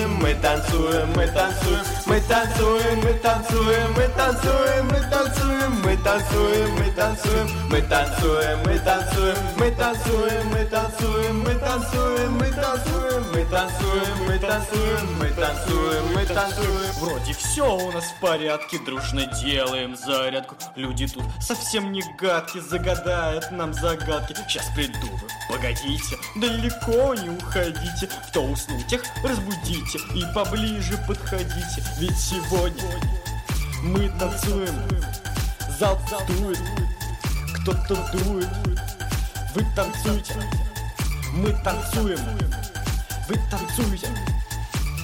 мы танцуем, мы танцуем, мы танцуем, мы танцуем, мы танцуем, мы танцуем, мы танцуем, мы танцуем, мы танцуем, мы танцуем, мы танцуем, мы танцуем, мы танцуем, мы танцуем, мы танцуем, мы танцуем, мы танцуем, мы танцуем. Вроде все у нас в порядке, дружно делаем зарядку. Люди тут совсем не гадки, загадают нам загадки. Сейчас приду, вы погодите, далеко не уходите. Кто уснул, тех разбудите и поближе подходите. Ведь сегодня мы танцуем, зал пустует, кто-то дует. Вы танцуете, мы танцуем, вы танцуете.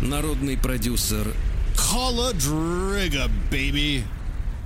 Народный продюсер Холодрига, baby.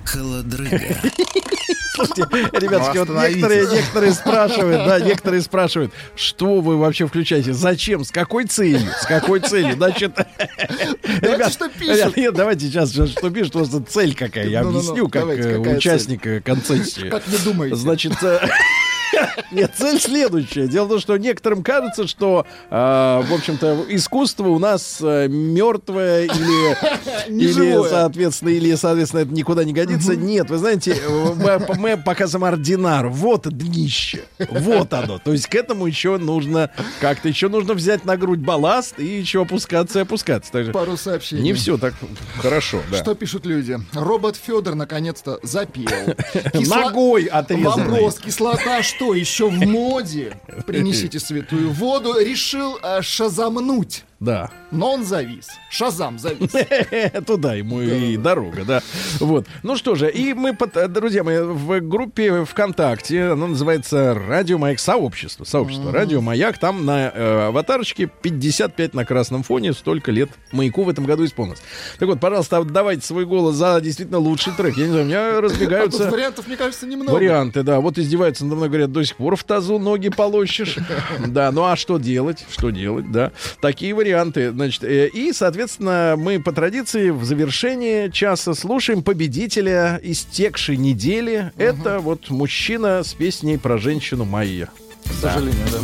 Холодрыга. Слушайте, ребятки, вот некоторые, некоторые спрашивают, да, некоторые спрашивают, что вы вообще включаете, зачем, с какой целью, с какой целью, значит, ребят, что пишут. ребят, нет, давайте сейчас, что пишут, просто цель какая, я объясню, как давайте, э, какая участник э, концессии. Как вы думаете? Значит, э, нет, цель следующая. Дело в том, что некоторым кажется, что, э, в общем-то, искусство у нас мертвое или, или, соответственно, или, соответственно, это никуда не годится. Нет, вы знаете, э, мы, мы показываем ординар. Вот днище. Вот оно. То есть к этому еще нужно как-то еще нужно взять на грудь балласт и еще опускаться и опускаться. Так же Пару сообщений. не все так хорошо. Да. Что пишут люди? Робот Федор наконец-то запел. Ногой отрезанной. Вопрос, кислота что, еще в моде? Принесите святую воду. Решил э, шазамнуть. Да. Но он завис. Шазам завис. Туда ему и дорога, да. Вот. Ну что же, и мы, э, друзья мои, в группе ВКонтакте, она называется Радио Маяк Сообщество. Сообщество Радио Маяк. Там на э, аватарочке 55 на красном фоне. Столько лет маяку в этом году исполнилось. Так вот, пожалуйста, давайте свой голос за действительно лучший трек. Я не знаю, у меня А разбегаются вариантов, мне кажется, немного. варианты, да. Вот издеваются надо мной, говорят, до сих пор в тазу ноги полощешь. Да, ну а что делать? Что делать, да. Такие варианты. Значит, э, и, соответственно, мы по традиции в завершении часа слушаем победителя истекшей недели. Это вот мужчина с песней про женщину Майя. К сожалению, да.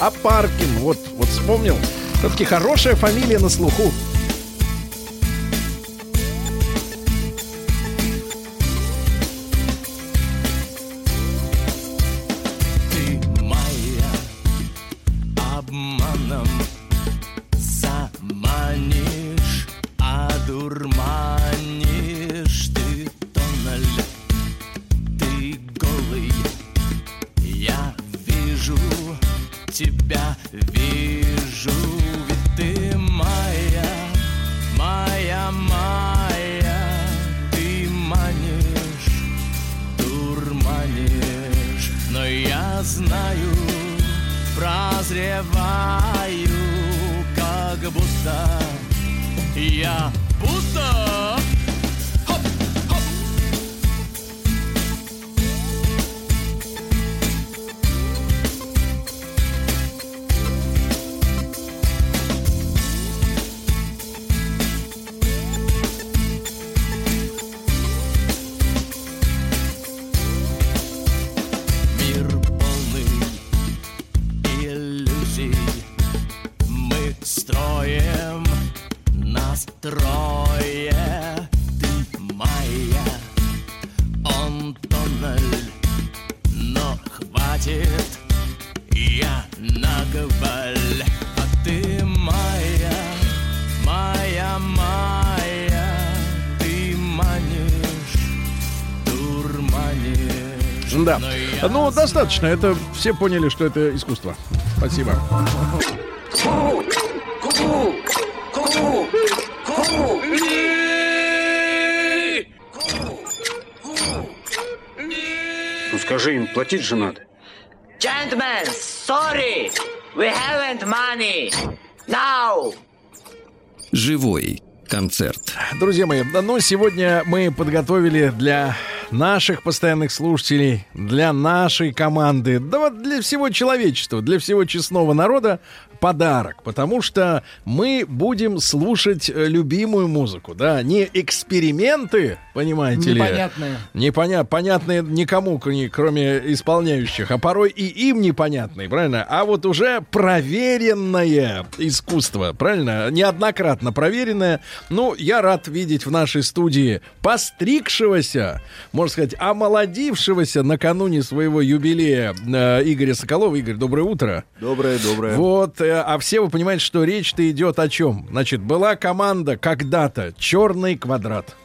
А Паркин, вот, вот вспомнил. Все-таки хорошая фамилия на слуху. Тебя, вижу, ведь ты моя, моя, моя, ты манишь, дурманишь, но я знаю, прозреваю, как будто я будто достаточно. Это все поняли, что это искусство. Спасибо. Ну скажи им, платить же надо. Gentlemen, sorry, we haven't money. Now. Живой концерт. Друзья мои, ну, сегодня мы подготовили для наших постоянных слушателей, для нашей команды, да вот для всего человечества, для всего честного народа подарок, потому что мы будем слушать э, любимую музыку, да, не эксперименты, понимаете ли, Непонятные. Непонятно, понятные никому, кроме- кроме исполняющих, а порой и им непонятные, правильно? А вот уже проверенное искусство, правильно? Неоднократно проверенное. Ну, я рад видеть в нашей студии постригшегося, можно сказать, омолодившегося накануне своего юбилея э, Игоря Соколова. Игорь, доброе утро. Доброе, доброе. Вот, а все вы понимаете, что речь-то идет о чем? Значит, была команда когда-то «Черный квадрат».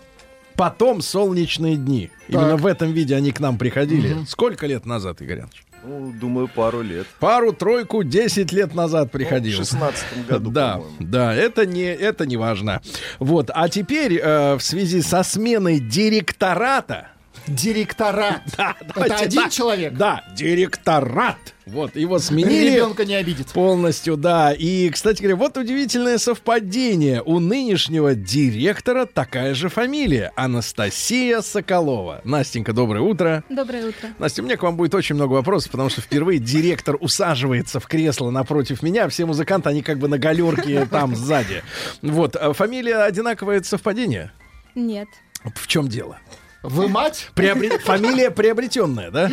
Потом «Солнечные дни». Именно в этом виде они к нам приходили. Сколько лет назад, Игорь Иванович? Ну, думаю, пару лет. Пару-тройку, 10 лет назад приходил. Ну, в 16 году, Да, да, это не, это не важно. Вот, а теперь э, в связи со сменой директората... Директорат. Да, Это давайте один так. человек? Да, директорат. Вот, его сменили. Ребенка не обидит. Полностью, да. И, кстати говоря, вот удивительное совпадение. У нынешнего директора такая же фамилия. Анастасия Соколова. Настенька, доброе утро. Доброе утро. Настя, у меня к вам будет очень много вопросов, потому что впервые директор усаживается в кресло напротив меня. Все музыканты, они как бы на галерке там сзади. Вот. а Фамилия одинаковое это совпадение? Нет. В чем дело? Вы мать? Приобре- Фамилия приобретенная, да?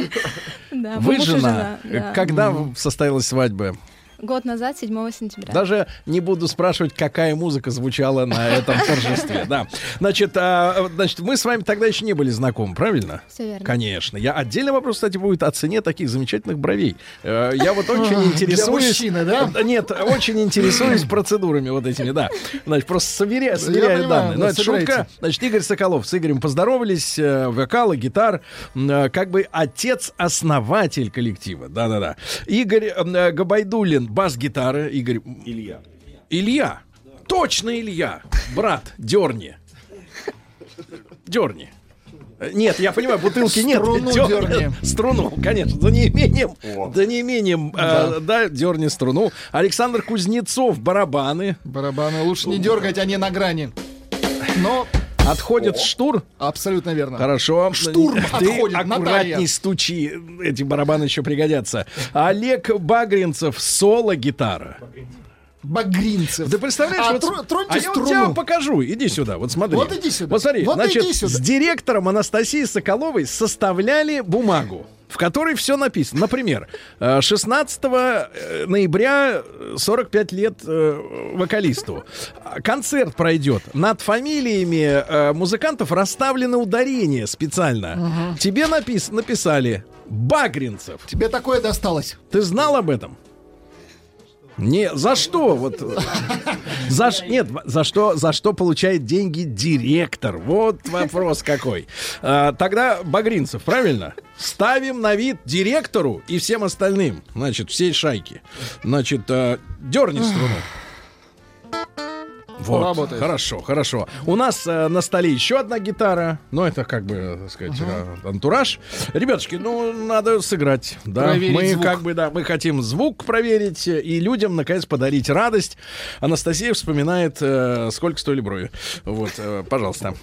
Да, Вы и жена. да. Когда состоялась свадьба? Год назад, 7 сентября. Даже не буду спрашивать, какая музыка звучала на этом торжестве. Да. Значит, а, значит, мы с вами тогда еще не были знакомы, правильно? Все верно. Конечно. Я отдельный вопрос, кстати, будет о цене таких замечательных бровей. Э, Я вот очень Для интересуюсь. мужчины, да? Э, Нет, очень интересуюсь процедурами вот этими, да. Значит, просто сверя- сверяю понимаю, данные. да, Но это шутка. Значит, Игорь Соколов с Игорем поздоровались, э, вокала, гитар, как бы отец-основатель коллектива. Да-да-да. Игорь Габайдулин, бас-гитара. Игорь... Илья. Илья. Точно Илья. Брат, дерни. Дерни. Э, Нет, я понимаю, бутылки нет. Струну Дёрни. дёрни. Струну, конечно. За неимением, за неимением, э, да, дерни струну. Александр Кузнецов, барабаны. Барабаны лучше не дергать, они на грани. Но Отходит штур. абсолютно верно. Хорошо. Штурм Ты отходит, аккуратней Наталья. стучи. Эти барабаны еще пригодятся. Олег Багринцев, соло-гитара. Багринцев. Ты представляешь, А вот, троньте а я вот тебе покажу. Иди сюда, вот смотри. Вот иди сюда. Вот смотри, Вот значит, иди сюда. с директором Анастасией Соколовой составляли бумагу в которой все написано. Например, э, 16 э, ноября э, 45 лет э, вокалисту. А, Концерт пройдет. Над фамилиями музыкантов расставлены ударения специально. Мгм. Тебе напис- написали Багринцев. Тебе такое досталось. Ты знал об этом? Не, за что? Вот, за, нет, за что, за что получает деньги директор? Вот вопрос какой. А, тогда Багринцев, правильно? Ставим на вид директору и всем остальным, значит, всей шайки. Значит, а, дерни струну. Вот, Работает. хорошо, хорошо. У нас э, на столе еще одна гитара. Ну, это как бы, так сказать, э, антураж. Ребятушки, ну, надо сыграть. Да, Проверить мы звук. как бы, да, мы хотим звук проверить э, и людям, наконец, подарить радость. Анастасия вспоминает, э, сколько стоили брови. Вот, э, пожалуйста.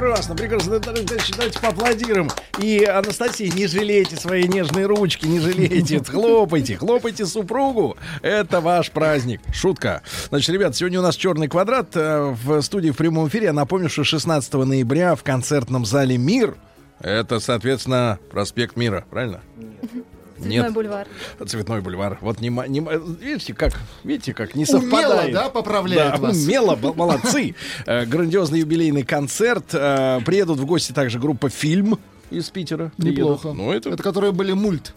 Прекрасно, прекрасно. Да, да, да, Давайте поаплодируем. И, Анастасия, не жалейте свои нежные ручки, не жалейте. Хлопайте, хлопайте супругу. Это ваш праздник. Шутка. Значит, ребят, сегодня у нас черный квадрат э, в студии в прямом эфире. Я напомню, что 16 ноября в концертном зале Мир. Это, соответственно, проспект Мира, правильно? Цветной бульвар. Цветной бульвар. Вот не, ма- не ма- видите, как, видите, как не Умело, совпадает. да, поправляет Да, вас. умело, молодцы. Э, Грандиозный юбилейный концерт. Э, Приедут в гости также группа «Фильм» из Питера. Неплохо. Ну, это, Это которые были мульт.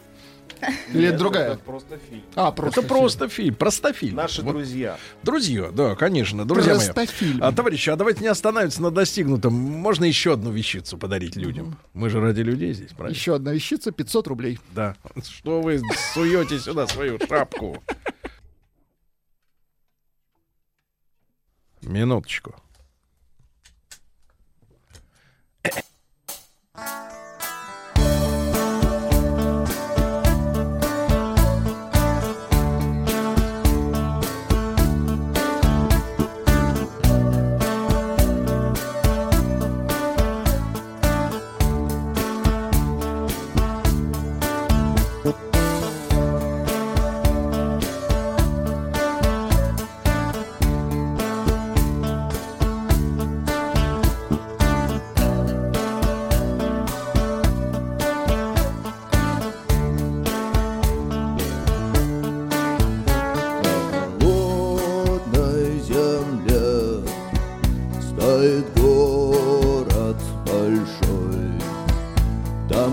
Или это другая? Это просто фильм. А, просто это просто фильм, простофильм. Наши Вот. друзья. Друзья, да, конечно, друзья мои. Простофильм. А, товарищи, а давайте не останавливаться на достигнутом. Можно еще одну вещицу подарить людям. Мы же ради людей здесь, правильно? Еще одна вещица, 500 рублей. Да. Что вы суете сюда свою шапку? Минуточку.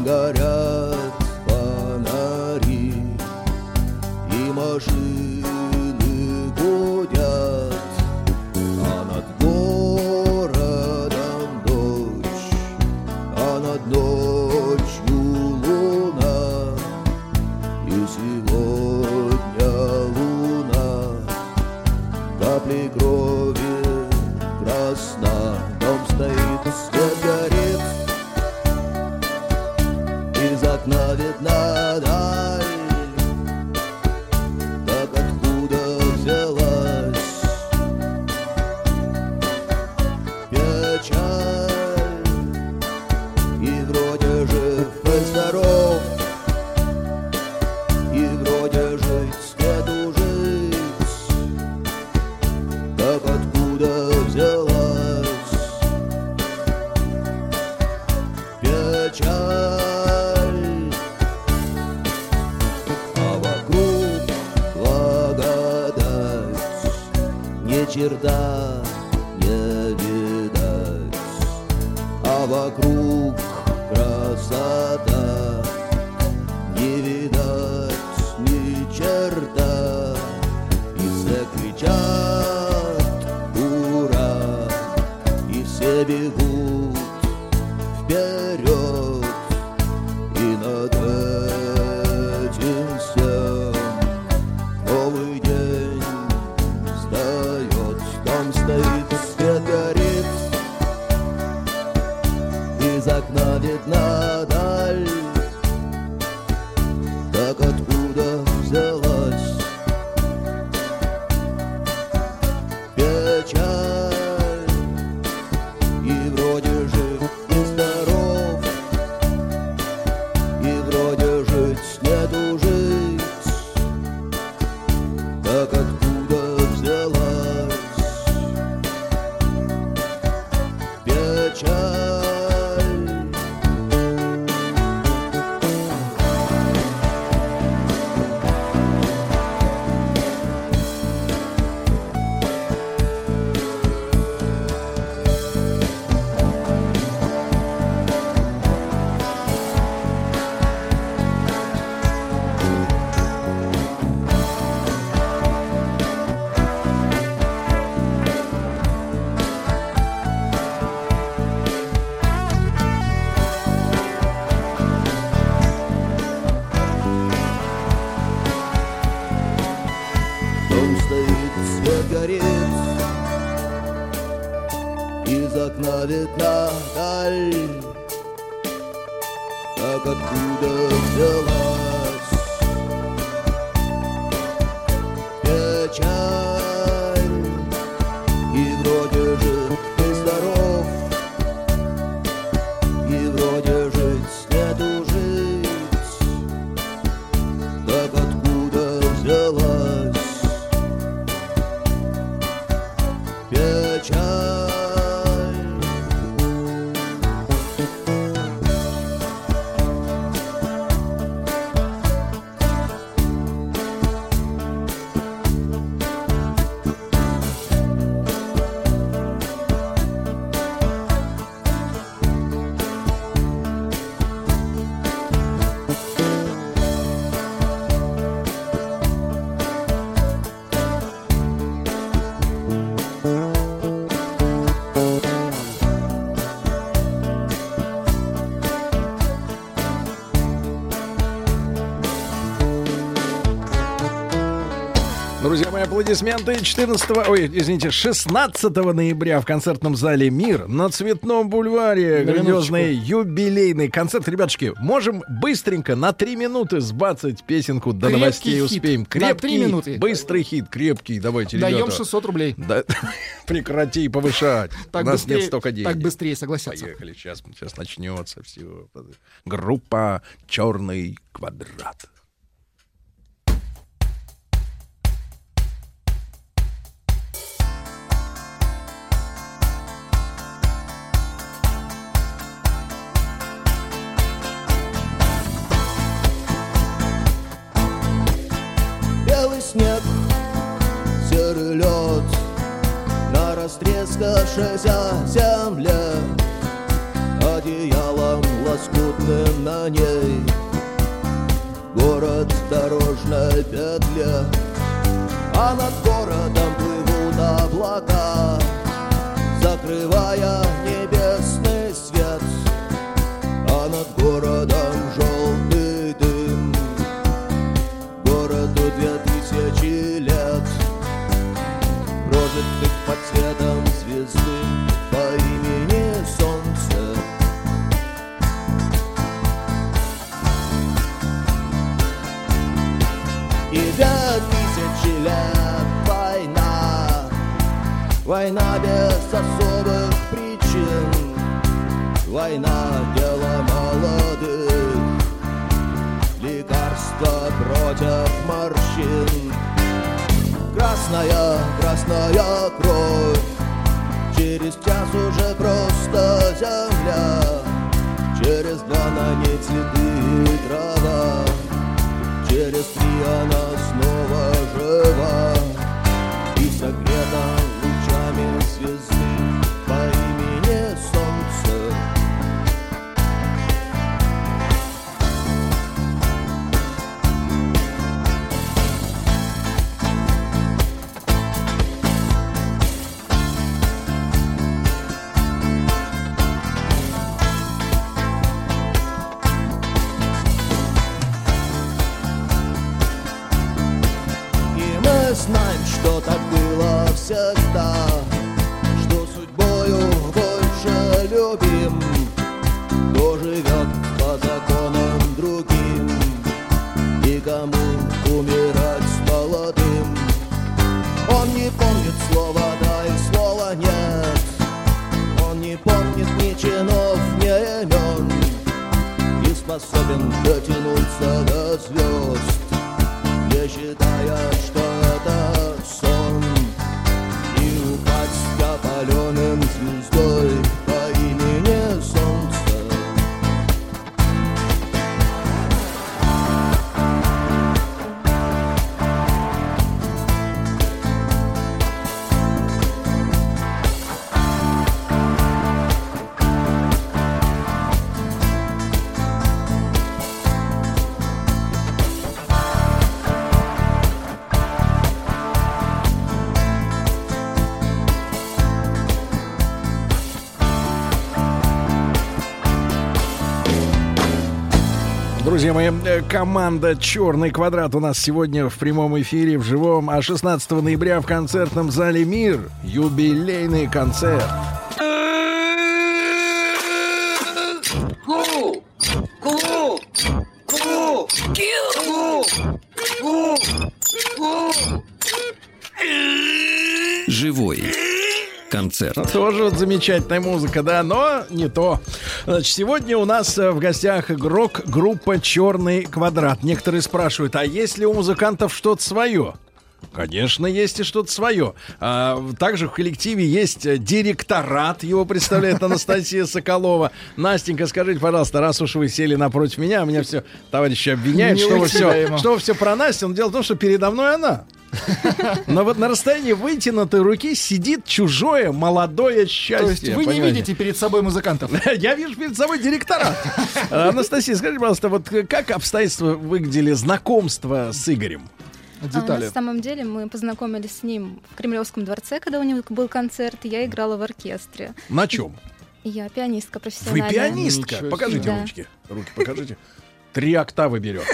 горят фонари и машины. аплодисменты 14, ой, извините, 16 ноября в концертном зале «Мир» на Цветном бульваре грандиозный юбилейный концерт. Ребятушки, можем быстренько на три минуты сбацать песенку до крепкий новостей хит. успеем. Крепкий, на минуты. быстрый хит, крепкий, давайте, Даем ребята. Даем 600 рублей. Да, прекрати повышать, так у нас быстрее, нет столько денег. Так быстрее, согласятся. Поехали, сейчас, сейчас начнется все. Группа «Черный квадрат». растрескавшаяся земля Одеялом лоскутным на ней. Город дорожная петля А над городом плывут облака Закрывая небесный свет. А над городом Война без особых причин. Война дело молодых. Лекарство против морщин. Красная, красная кровь. Через час уже просто земля. Через два на ней цветы и трава. Через три она снова жива. И согрета было всегда Что судьбою больше любим. Кто живет по законам другим И кому умирать молодым? Он не помнит слова да и слова нет. Он не помнит ни чинов, ни имен И способен дотянуться до звезд. Не считая, что Друзья мои, э, команда «Черный квадрат» у нас сегодня в прямом эфире, в живом, а 16 ноября в концертном зале «Мир» юбилейный концерт. Ку! Ку! Ку! Ку! Ку! Ку! Живой концерт. Тоже вот замечательная музыка, да, но не то. Значит, сегодня у нас э, в гостях игрок группа «Черный квадрат». Некоторые спрашивают, а есть ли у музыкантов что-то свое? Конечно, есть и что-то свое. А, также в коллективе есть э, директорат, его представляет Анастасия Соколова. Настенька, скажите, пожалуйста, раз уж вы сели напротив меня, меня все товарищи обвиняют, что вы, все, что вы все про Настю. Но дело в том, что передо мной она. Но вот на расстоянии вытянутой руки сидит чужое молодое счастье. То есть вы не понимаете? видите перед собой музыкантов. Я вижу перед собой директора. Анастасия, скажите, пожалуйста, вот как обстоятельства выглядели знакомство с Игорем? А, на самом деле мы познакомились с ним в Кремлевском дворце, когда у него был концерт, и я играла в оркестре. На чем? Я пианистка Вы профессиональная. пианистка? Ничего Покажите себе. ручки. Руки покажите. Три октавы берет.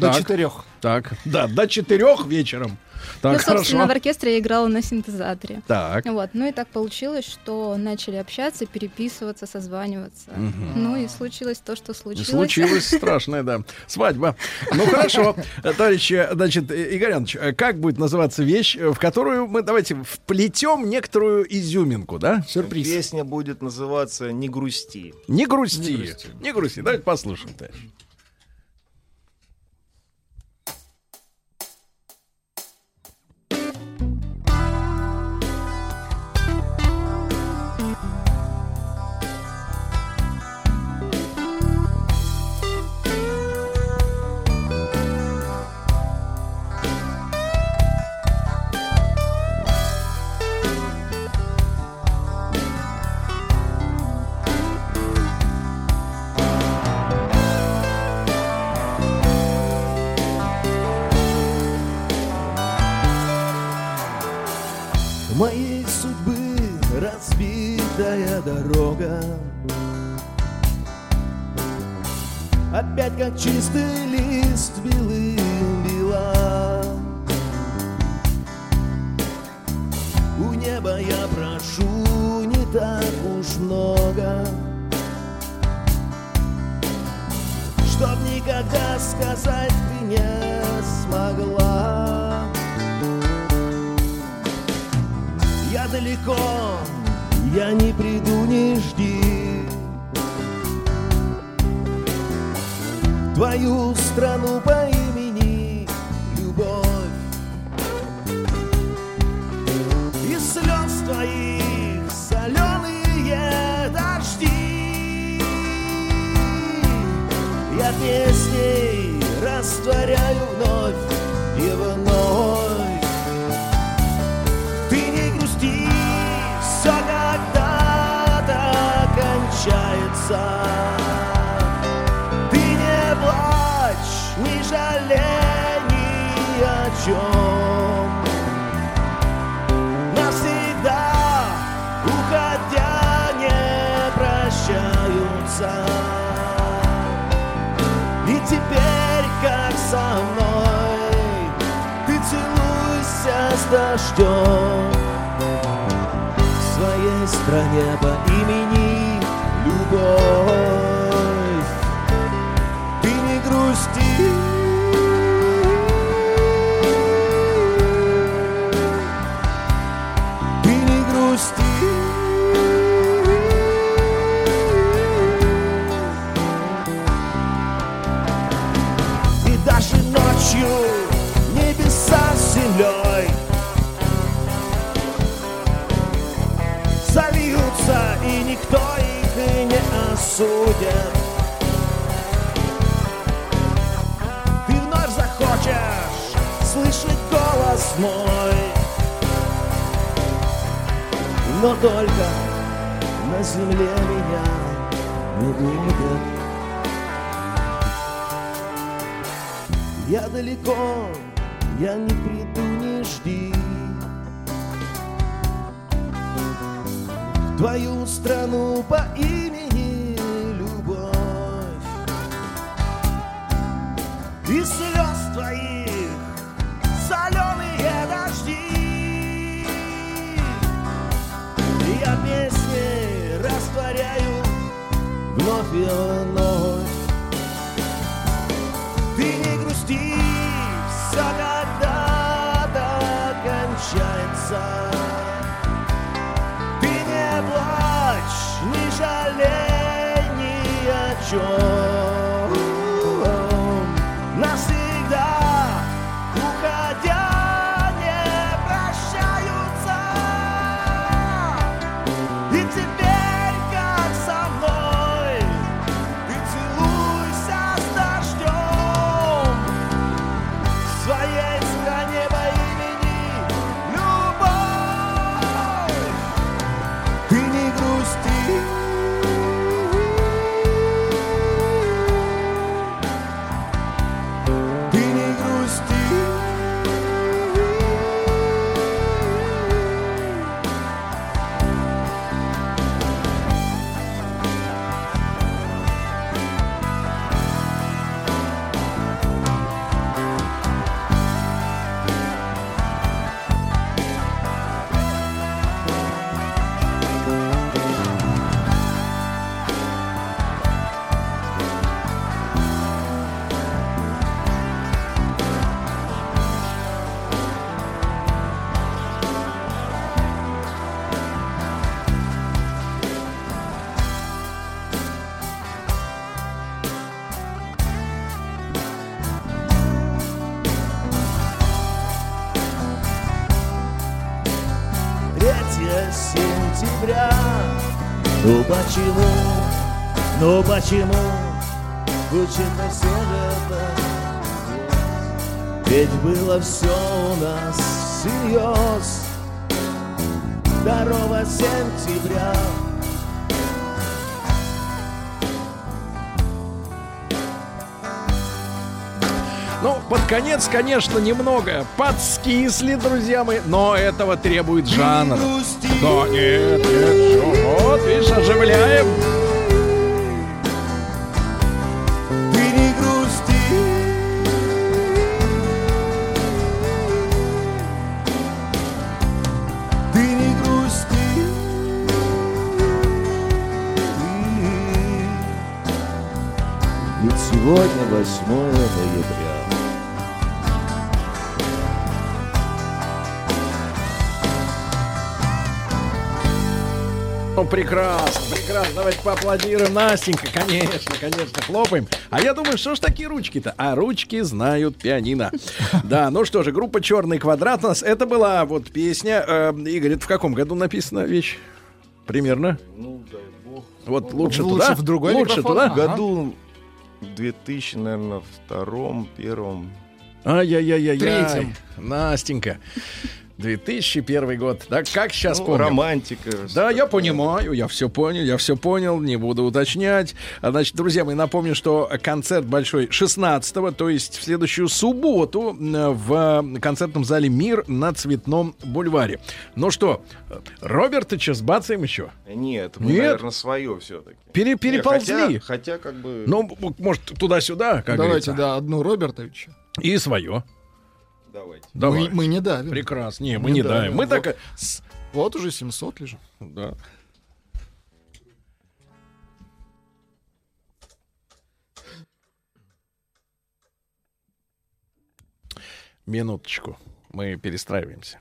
До четырех. Так, да, до четырех вечером. Ну, Так, собственно, в хорошо. оркестре я играла на синтезаторе. Так. Вот, ну и так получилось, что начали общаться, переписываться, созваниваться. Мгм. Ну и случилось то, что случилось. Случилось страшное, да. Свадьба. Ну хорошо, товарищи, значит, э, как будет называться вещь, в которую мы давайте вплетем некоторую изюминку, да? Сюрприз. Песня будет называться «Не грусти». Не грусти. Не Не грусти. грусти. Давайте послушаем, товарищ. Дорога. Опять как чистый лист белым бела У неба я прошу не так уж много Чтоб никогда сказать ты не смогла. Я далеко, я не приду, не жди. Твою страну по имени Любовь. И слез твоих соленые дожди. Я песней растворяю вновь кончается Ты не плачь, не жалей ни о чем Навсегда, уходя, не прощаются. И теперь, как со мной, ты целуйся с дождем своей стране по имени Любовь не осудит Ты вновь захочешь слышать голос мой. Но только на земле меня не будет Я далеко, я не приду, не жди. Твою страну по вновь и почему? Звучит на всех это Ведь было все у нас всерьез 2 сентября. Ну, под конец, конечно, немного подскисли, друзья мои, но этого требует жанр. Да, нет, нет, вот, видишь, оживляем. 8 ноября Ну, прекрасно, прекрасно. Давайте поаплодируем. Настенька, конечно, конечно, хлопаем. А я думаю, что ж такие ручки-то? А ручки знают пианино. Да, ну что же, группа «Черный квадрат» у нас. Это была вот песня. э, Игорь, это в каком году написана вещь? Примерно? Ну, дай бог. Вот лучше, Лучше туда? в другой Лучше микрофон? туда? В году 2000, наверное, втором, первом. Ай-яй-яй-яй. Третьем. Настенька. 2001 год. Да, как сейчас Ну, помню. романтика. Да, я понимаю, я все понял, я все понял, не буду уточнять. А, Значит, друзья мои, напомню, что концерт большой 16 то есть в следующую субботу в концертном зале «Мир» на Цветном бульваре. Ну что, Роберт, что, сбацаем еще? Нет, мы, Нет? наверное, свое все-таки. Пере- переползли. хотя, хотя как бы... Ну, может, туда-сюда, как Давайте, говорится. да, одну Робертовича. И свое. Давайте. Давай. Мы, мы не давим. Прекрасно. Не, мы не, давим. Мы Вот- так... Вот уже 700 лежит. Да. Минуточку. Мы перестраиваемся.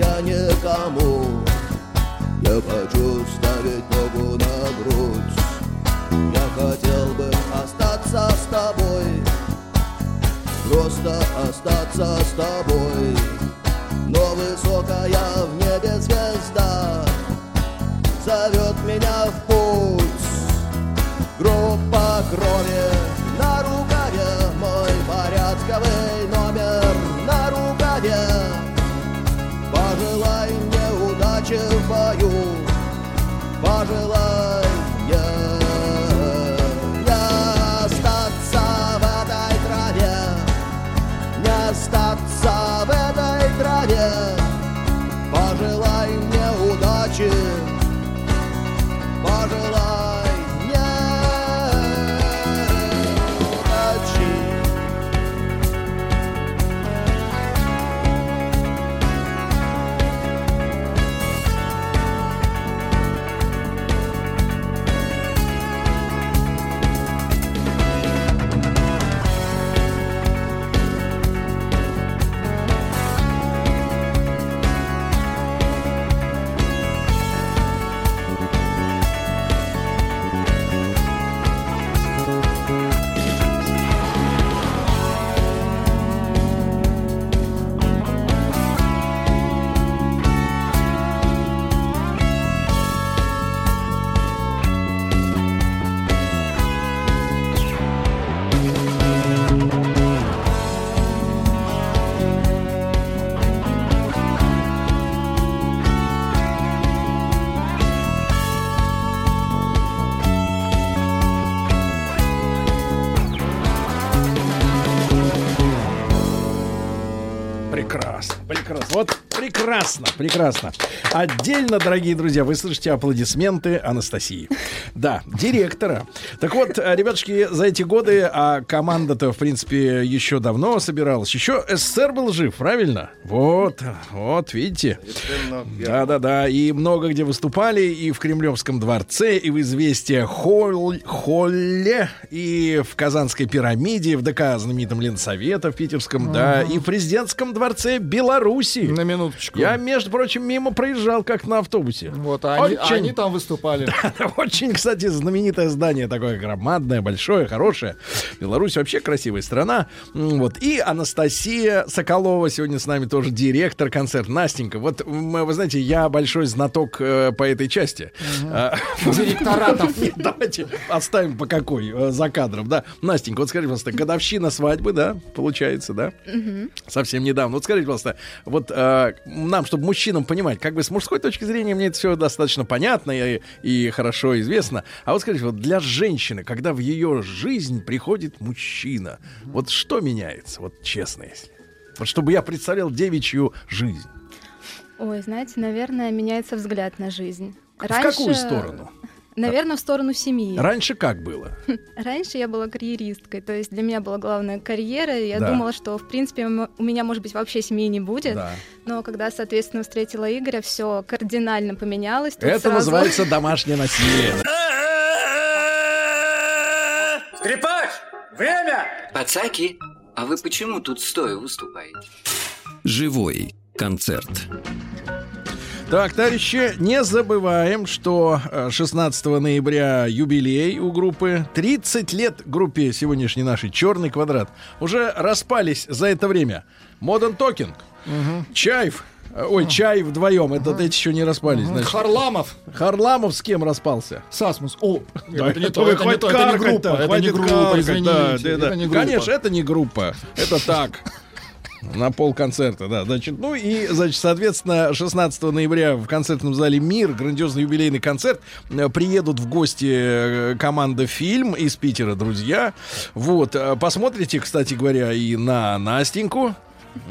Я никому не хочу ставить ногу на грудь. Я хотел бы остаться с тобой Просто остаться с тобой. Но высокая в небе звезда Зовет меня в путь. Группа крови прекрасно. Отдельно, дорогие друзья, вы слышите аплодисменты Анастасии. Да, директора. Так вот, э, ребятушки, за эти годы, а команда-то, в принципе, еще давно собиралась. Еще СССР был жив, правильно? Вот, вот, видите. Да-да-да, и много где выступали, и в Кремлевском дворце, и в «Известия Холл- Холле, и в Казанской пирамиде, в ДК знаменитом Ленсовета в Питерском, да, и в президентском дворце Беларуси. На минуточку. Я, между прочим, мимо проезжал как на автобусе. Вот, а они, Очень- они там выступали. Очень, кстати, знаменитое здание такое громадное, большое, хорошее. Беларусь вообще красивая страна. Вот. И Анастасия Соколова сегодня с нами тоже директор концерта. Настенька, вот вы знаете, я большой знаток э, по этой части. А, Директоратов. Нет, давайте оставим по какой э, за кадром, да. Настенька, вот скажите, пожалуйста, годовщина свадьбы, да, получается, да? Мгм. совсем недавно. Вот скажите, пожалуйста, вот э, нам, чтобы мужчинам понимать, как бы с мужской точки зрения мне это все достаточно понятно и, и хорошо известно. А вот скажите, вот для женщины, когда в ее жизнь приходит мужчина, вот что меняется, вот честно если? Вот чтобы я представлял девичью жизнь. Ой, знаете, наверное, меняется взгляд на жизнь. В какую сторону? Наверное, в сторону семьи. Раньше как было? Раньше я была карьеристкой, то есть для меня была главная карьера, и я Да. думала, что, в принципе, у меня, может быть, вообще семьи не будет. Да. Но когда, соответственно, встретила Игоря, все кардинально поменялось. Тут Это сразу- называется домашнее насилие. Скрипач, время! Пацаки, а вы почему тут стоя выступаете? Живой концерт. Так, товарищи, не забываем, что э, 16 ноября юбилей у группы. 30 лет группе сегодняшней нашей «Черный квадрат». Уже распались за это время. Modern Talking, Чай в, э, ой, Чай вдвоем, это эти еще не распались. Значит. Харламов. Харламов с кем распался? С Асмус. О, Да, это не то, это не то, это не группа, это не группа, извините, да, да, да. это не группа. Конечно, это не группа, это так. На пол концерта, да. Значит, ну и, значит, соответственно, 16 ноября в концертном зале «Мир» грандиозный юбилейный концерт. Э, Приедут в гости э, команда «Фильм» из Питера, друзья. Вот. э, Посмотрите, кстати говоря, и на Настеньку.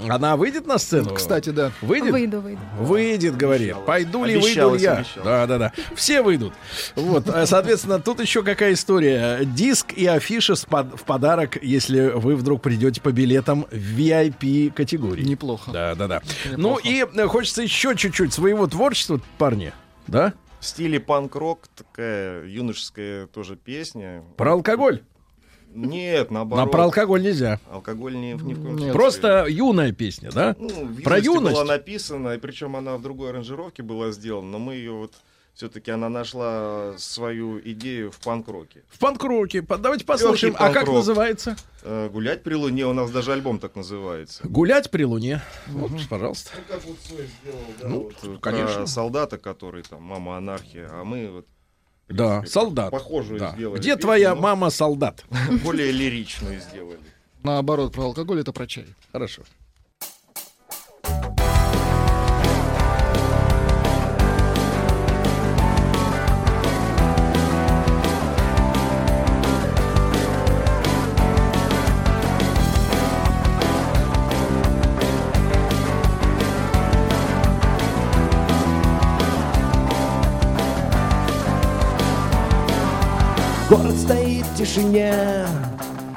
Она выйдет на сцену? Кстати, да. Выйдет? Выйду, выйду. Выйдет, говорит. Пойду ли, выйду я? обещалась. Да, да, да. Все выйдут. Вот, э, соответственно, тут еще какая история. Диск и афиша в подарок, если вы вдруг придете по билетам в VIP категории. Неплохо. Да, да, да. Ну и э, хочется еще чуть-чуть своего творчества, парни. Да? В стиле панк-рок такая юношеская тоже песня. Про алкоголь. Нет, Но наоборот. про алкоголь нельзя. Алкоголь ни, ни в коем случае. Просто юная песня, да? Ну, в про юность. была написана, и причем она в другой аранжировке была сделана, но мы ее вот все-таки она нашла свою идею в панк-роке. В панк-роке. Давайте послушаем. А как называется? Э, Гулять при луне, у нас даже альбом так называется. Гулять при луне. Вот, пожалуйста. Ну, как вот сделал, да, Ну, вот, конечно. солдата, который там, мама анархия, а мы вот Да, солдат. похожую Да. сделали. Где песню, твоя мама солдат? Более лиричную сделали. Наоборот, про алкоголь это про чай. Хорошо. Тишине,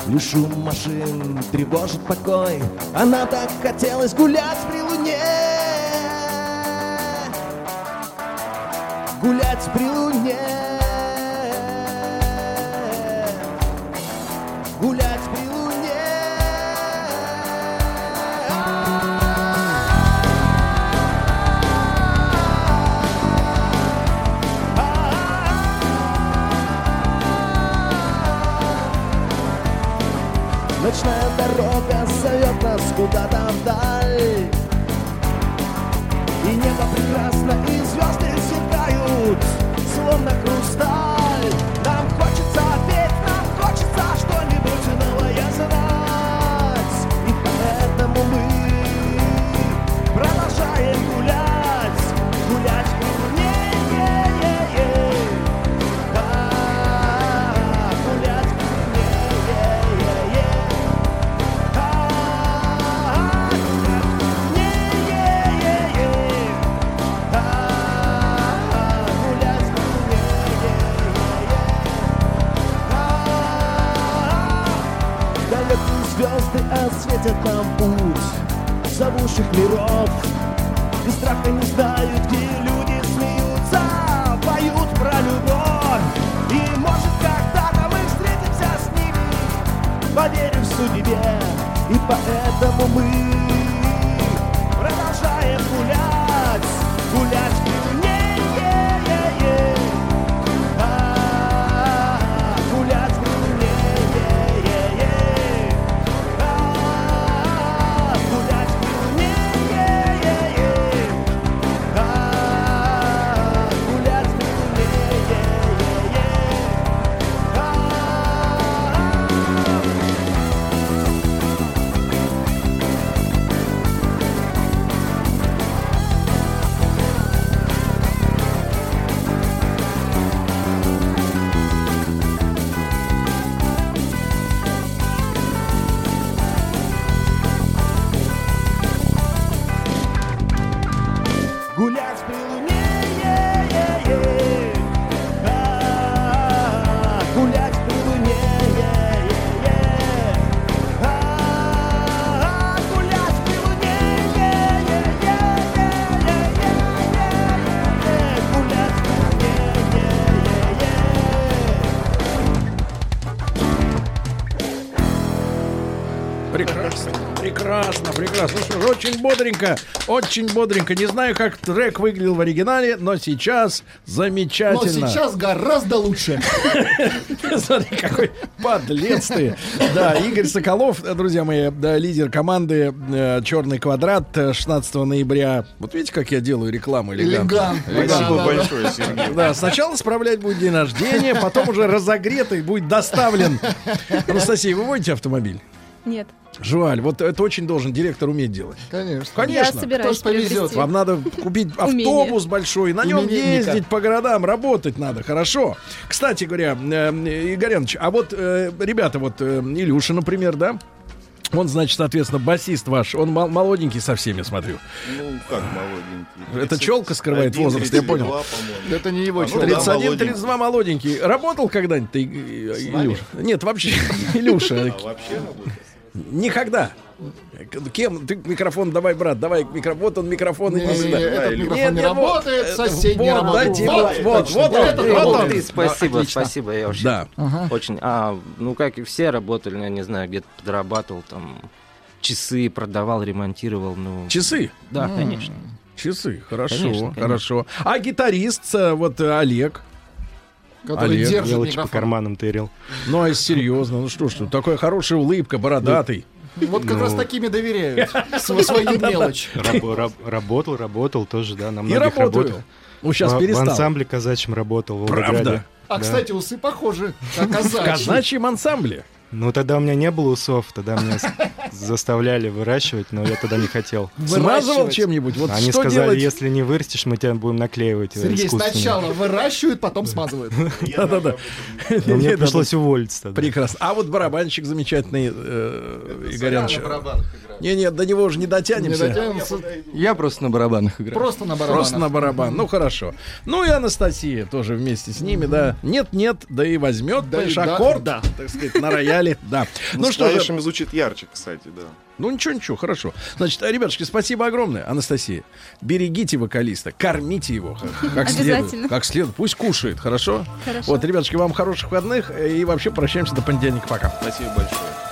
лишь шум машин тревожит покой. Она так хотелось гулять при луне. Гулять при луне. Ночная дорога зовет нас куда-то вдаль звезды осветят нам путь Зовущих миров. И страха не знают, где люди смеются Поют про любовь. И может когда-то мы встретимся с ними Поверим в судьбе. И поэтому мы очень бодренько, очень бодренько. Не знаю, как трек выглядел в оригинале, но сейчас Но замечательно. сейчас гораздо лучше. Смотри, какой подлец ты. Да, Игорь Соколов, э, друзья мои, да, лидер команды э, «Черный квадрат» э, 16 ноября. Вот видите, как я делаю рекламу элегантно. Спасибо большое, Сергей. Да, сначала справлять будет день рождения, потом уже разогретый будет доставлен. Анастасия, вы водите автомобиль? Нет. Жуаль, вот это очень должен директор уметь делать. Конечно. Конечно. Я собираюсь Тоже повезет. Вам надо купить Умение. автобус большой, на нем ездить по городам, работать надо, хорошо. Кстати говоря, э, Игоряныч, а вот э, ребята, вот э, Илюша, например, да? Он, значит, соответственно, басист ваш, он мол- молоденький со всеми, смотрю. Ну, как молоденький. Это челка скрывает 31, возраст, я понял. 32. Это не его А, ну человек. да, 31-32 молоденький. Работал когда-нибудь ты, э, Илюша? Нет, вообще, Илюша. А вообще работает? Никогда. Кем? Ты микрофон давай, брат, давай микрофон. Вот он микрофон, иди Не, сюда. этот Нет, микрофон не нет, вот, работает, э, соседний вот, работает. дайте Вот, вот, вот этот вот он. работает. Спасибо, Отлично. спасибо. Я вообще Да. очень. А, ну как и все работали, ну, я не знаю, где-то подрабатывал там часы продавал, ремонтировал. Ну, Часы? Да, М. конечно. Часы, хорошо, Конечно, конечно. хорошо. А гитарист, э, вот э, Олег. Который Олег. держит Мелочи по микрофон. карманам тырил. Ну, а серьезно, ну что ж, тут такая хорошая улыбка, бородатый. Вот как Ну. раз такими доверяют. Св- Свою мелочь. Раб- раб- Работал, работал тоже, да, на И многих работаю. работал. Ну, сейчас В- В перестал. ансамбле казачьем работал в Правда? А, Да. кстати, усы похожи, как В казачьем ансамбле. Ну, тогда у меня не было усов, тогда меня заставляли выращивать, но я тогда не хотел. Смазывал чем-нибудь? Вот Они сказали, делать? если не вырастешь, мы тебя будем наклеивать Сергей сначала выращивают, потом смазывают. Да-да-да. Мне пришлось уволиться тогда. Прекрасно. А вот барабанщик замечательный, э, Игоряныч. на барабанах Не, нет, до него уже не Не дотянемся. дотянемся. Я просто на барабанах играю. Просто на барабанах. Просто на барабан. Ну хорошо. Ну и Анастасия тоже вместе с ними, да. Нет, нет, да и возьмет, Да понимаешь, да, аккорд, да. так сказать, на рояле, да. Ну, Ну что же, звучит ярче, кстати, да. ну ничего, ничего, хорошо. Значит, ребятушки, спасибо огромное, Анастасия. Берегите вокалиста, кормите его как следует. Обязательно. Как следует, пусть кушает, хорошо? Хорошо. Вот, ребятушки, вам хороших выходных э, и вообще прощаемся до понедельника. Пока. Спасибо большое.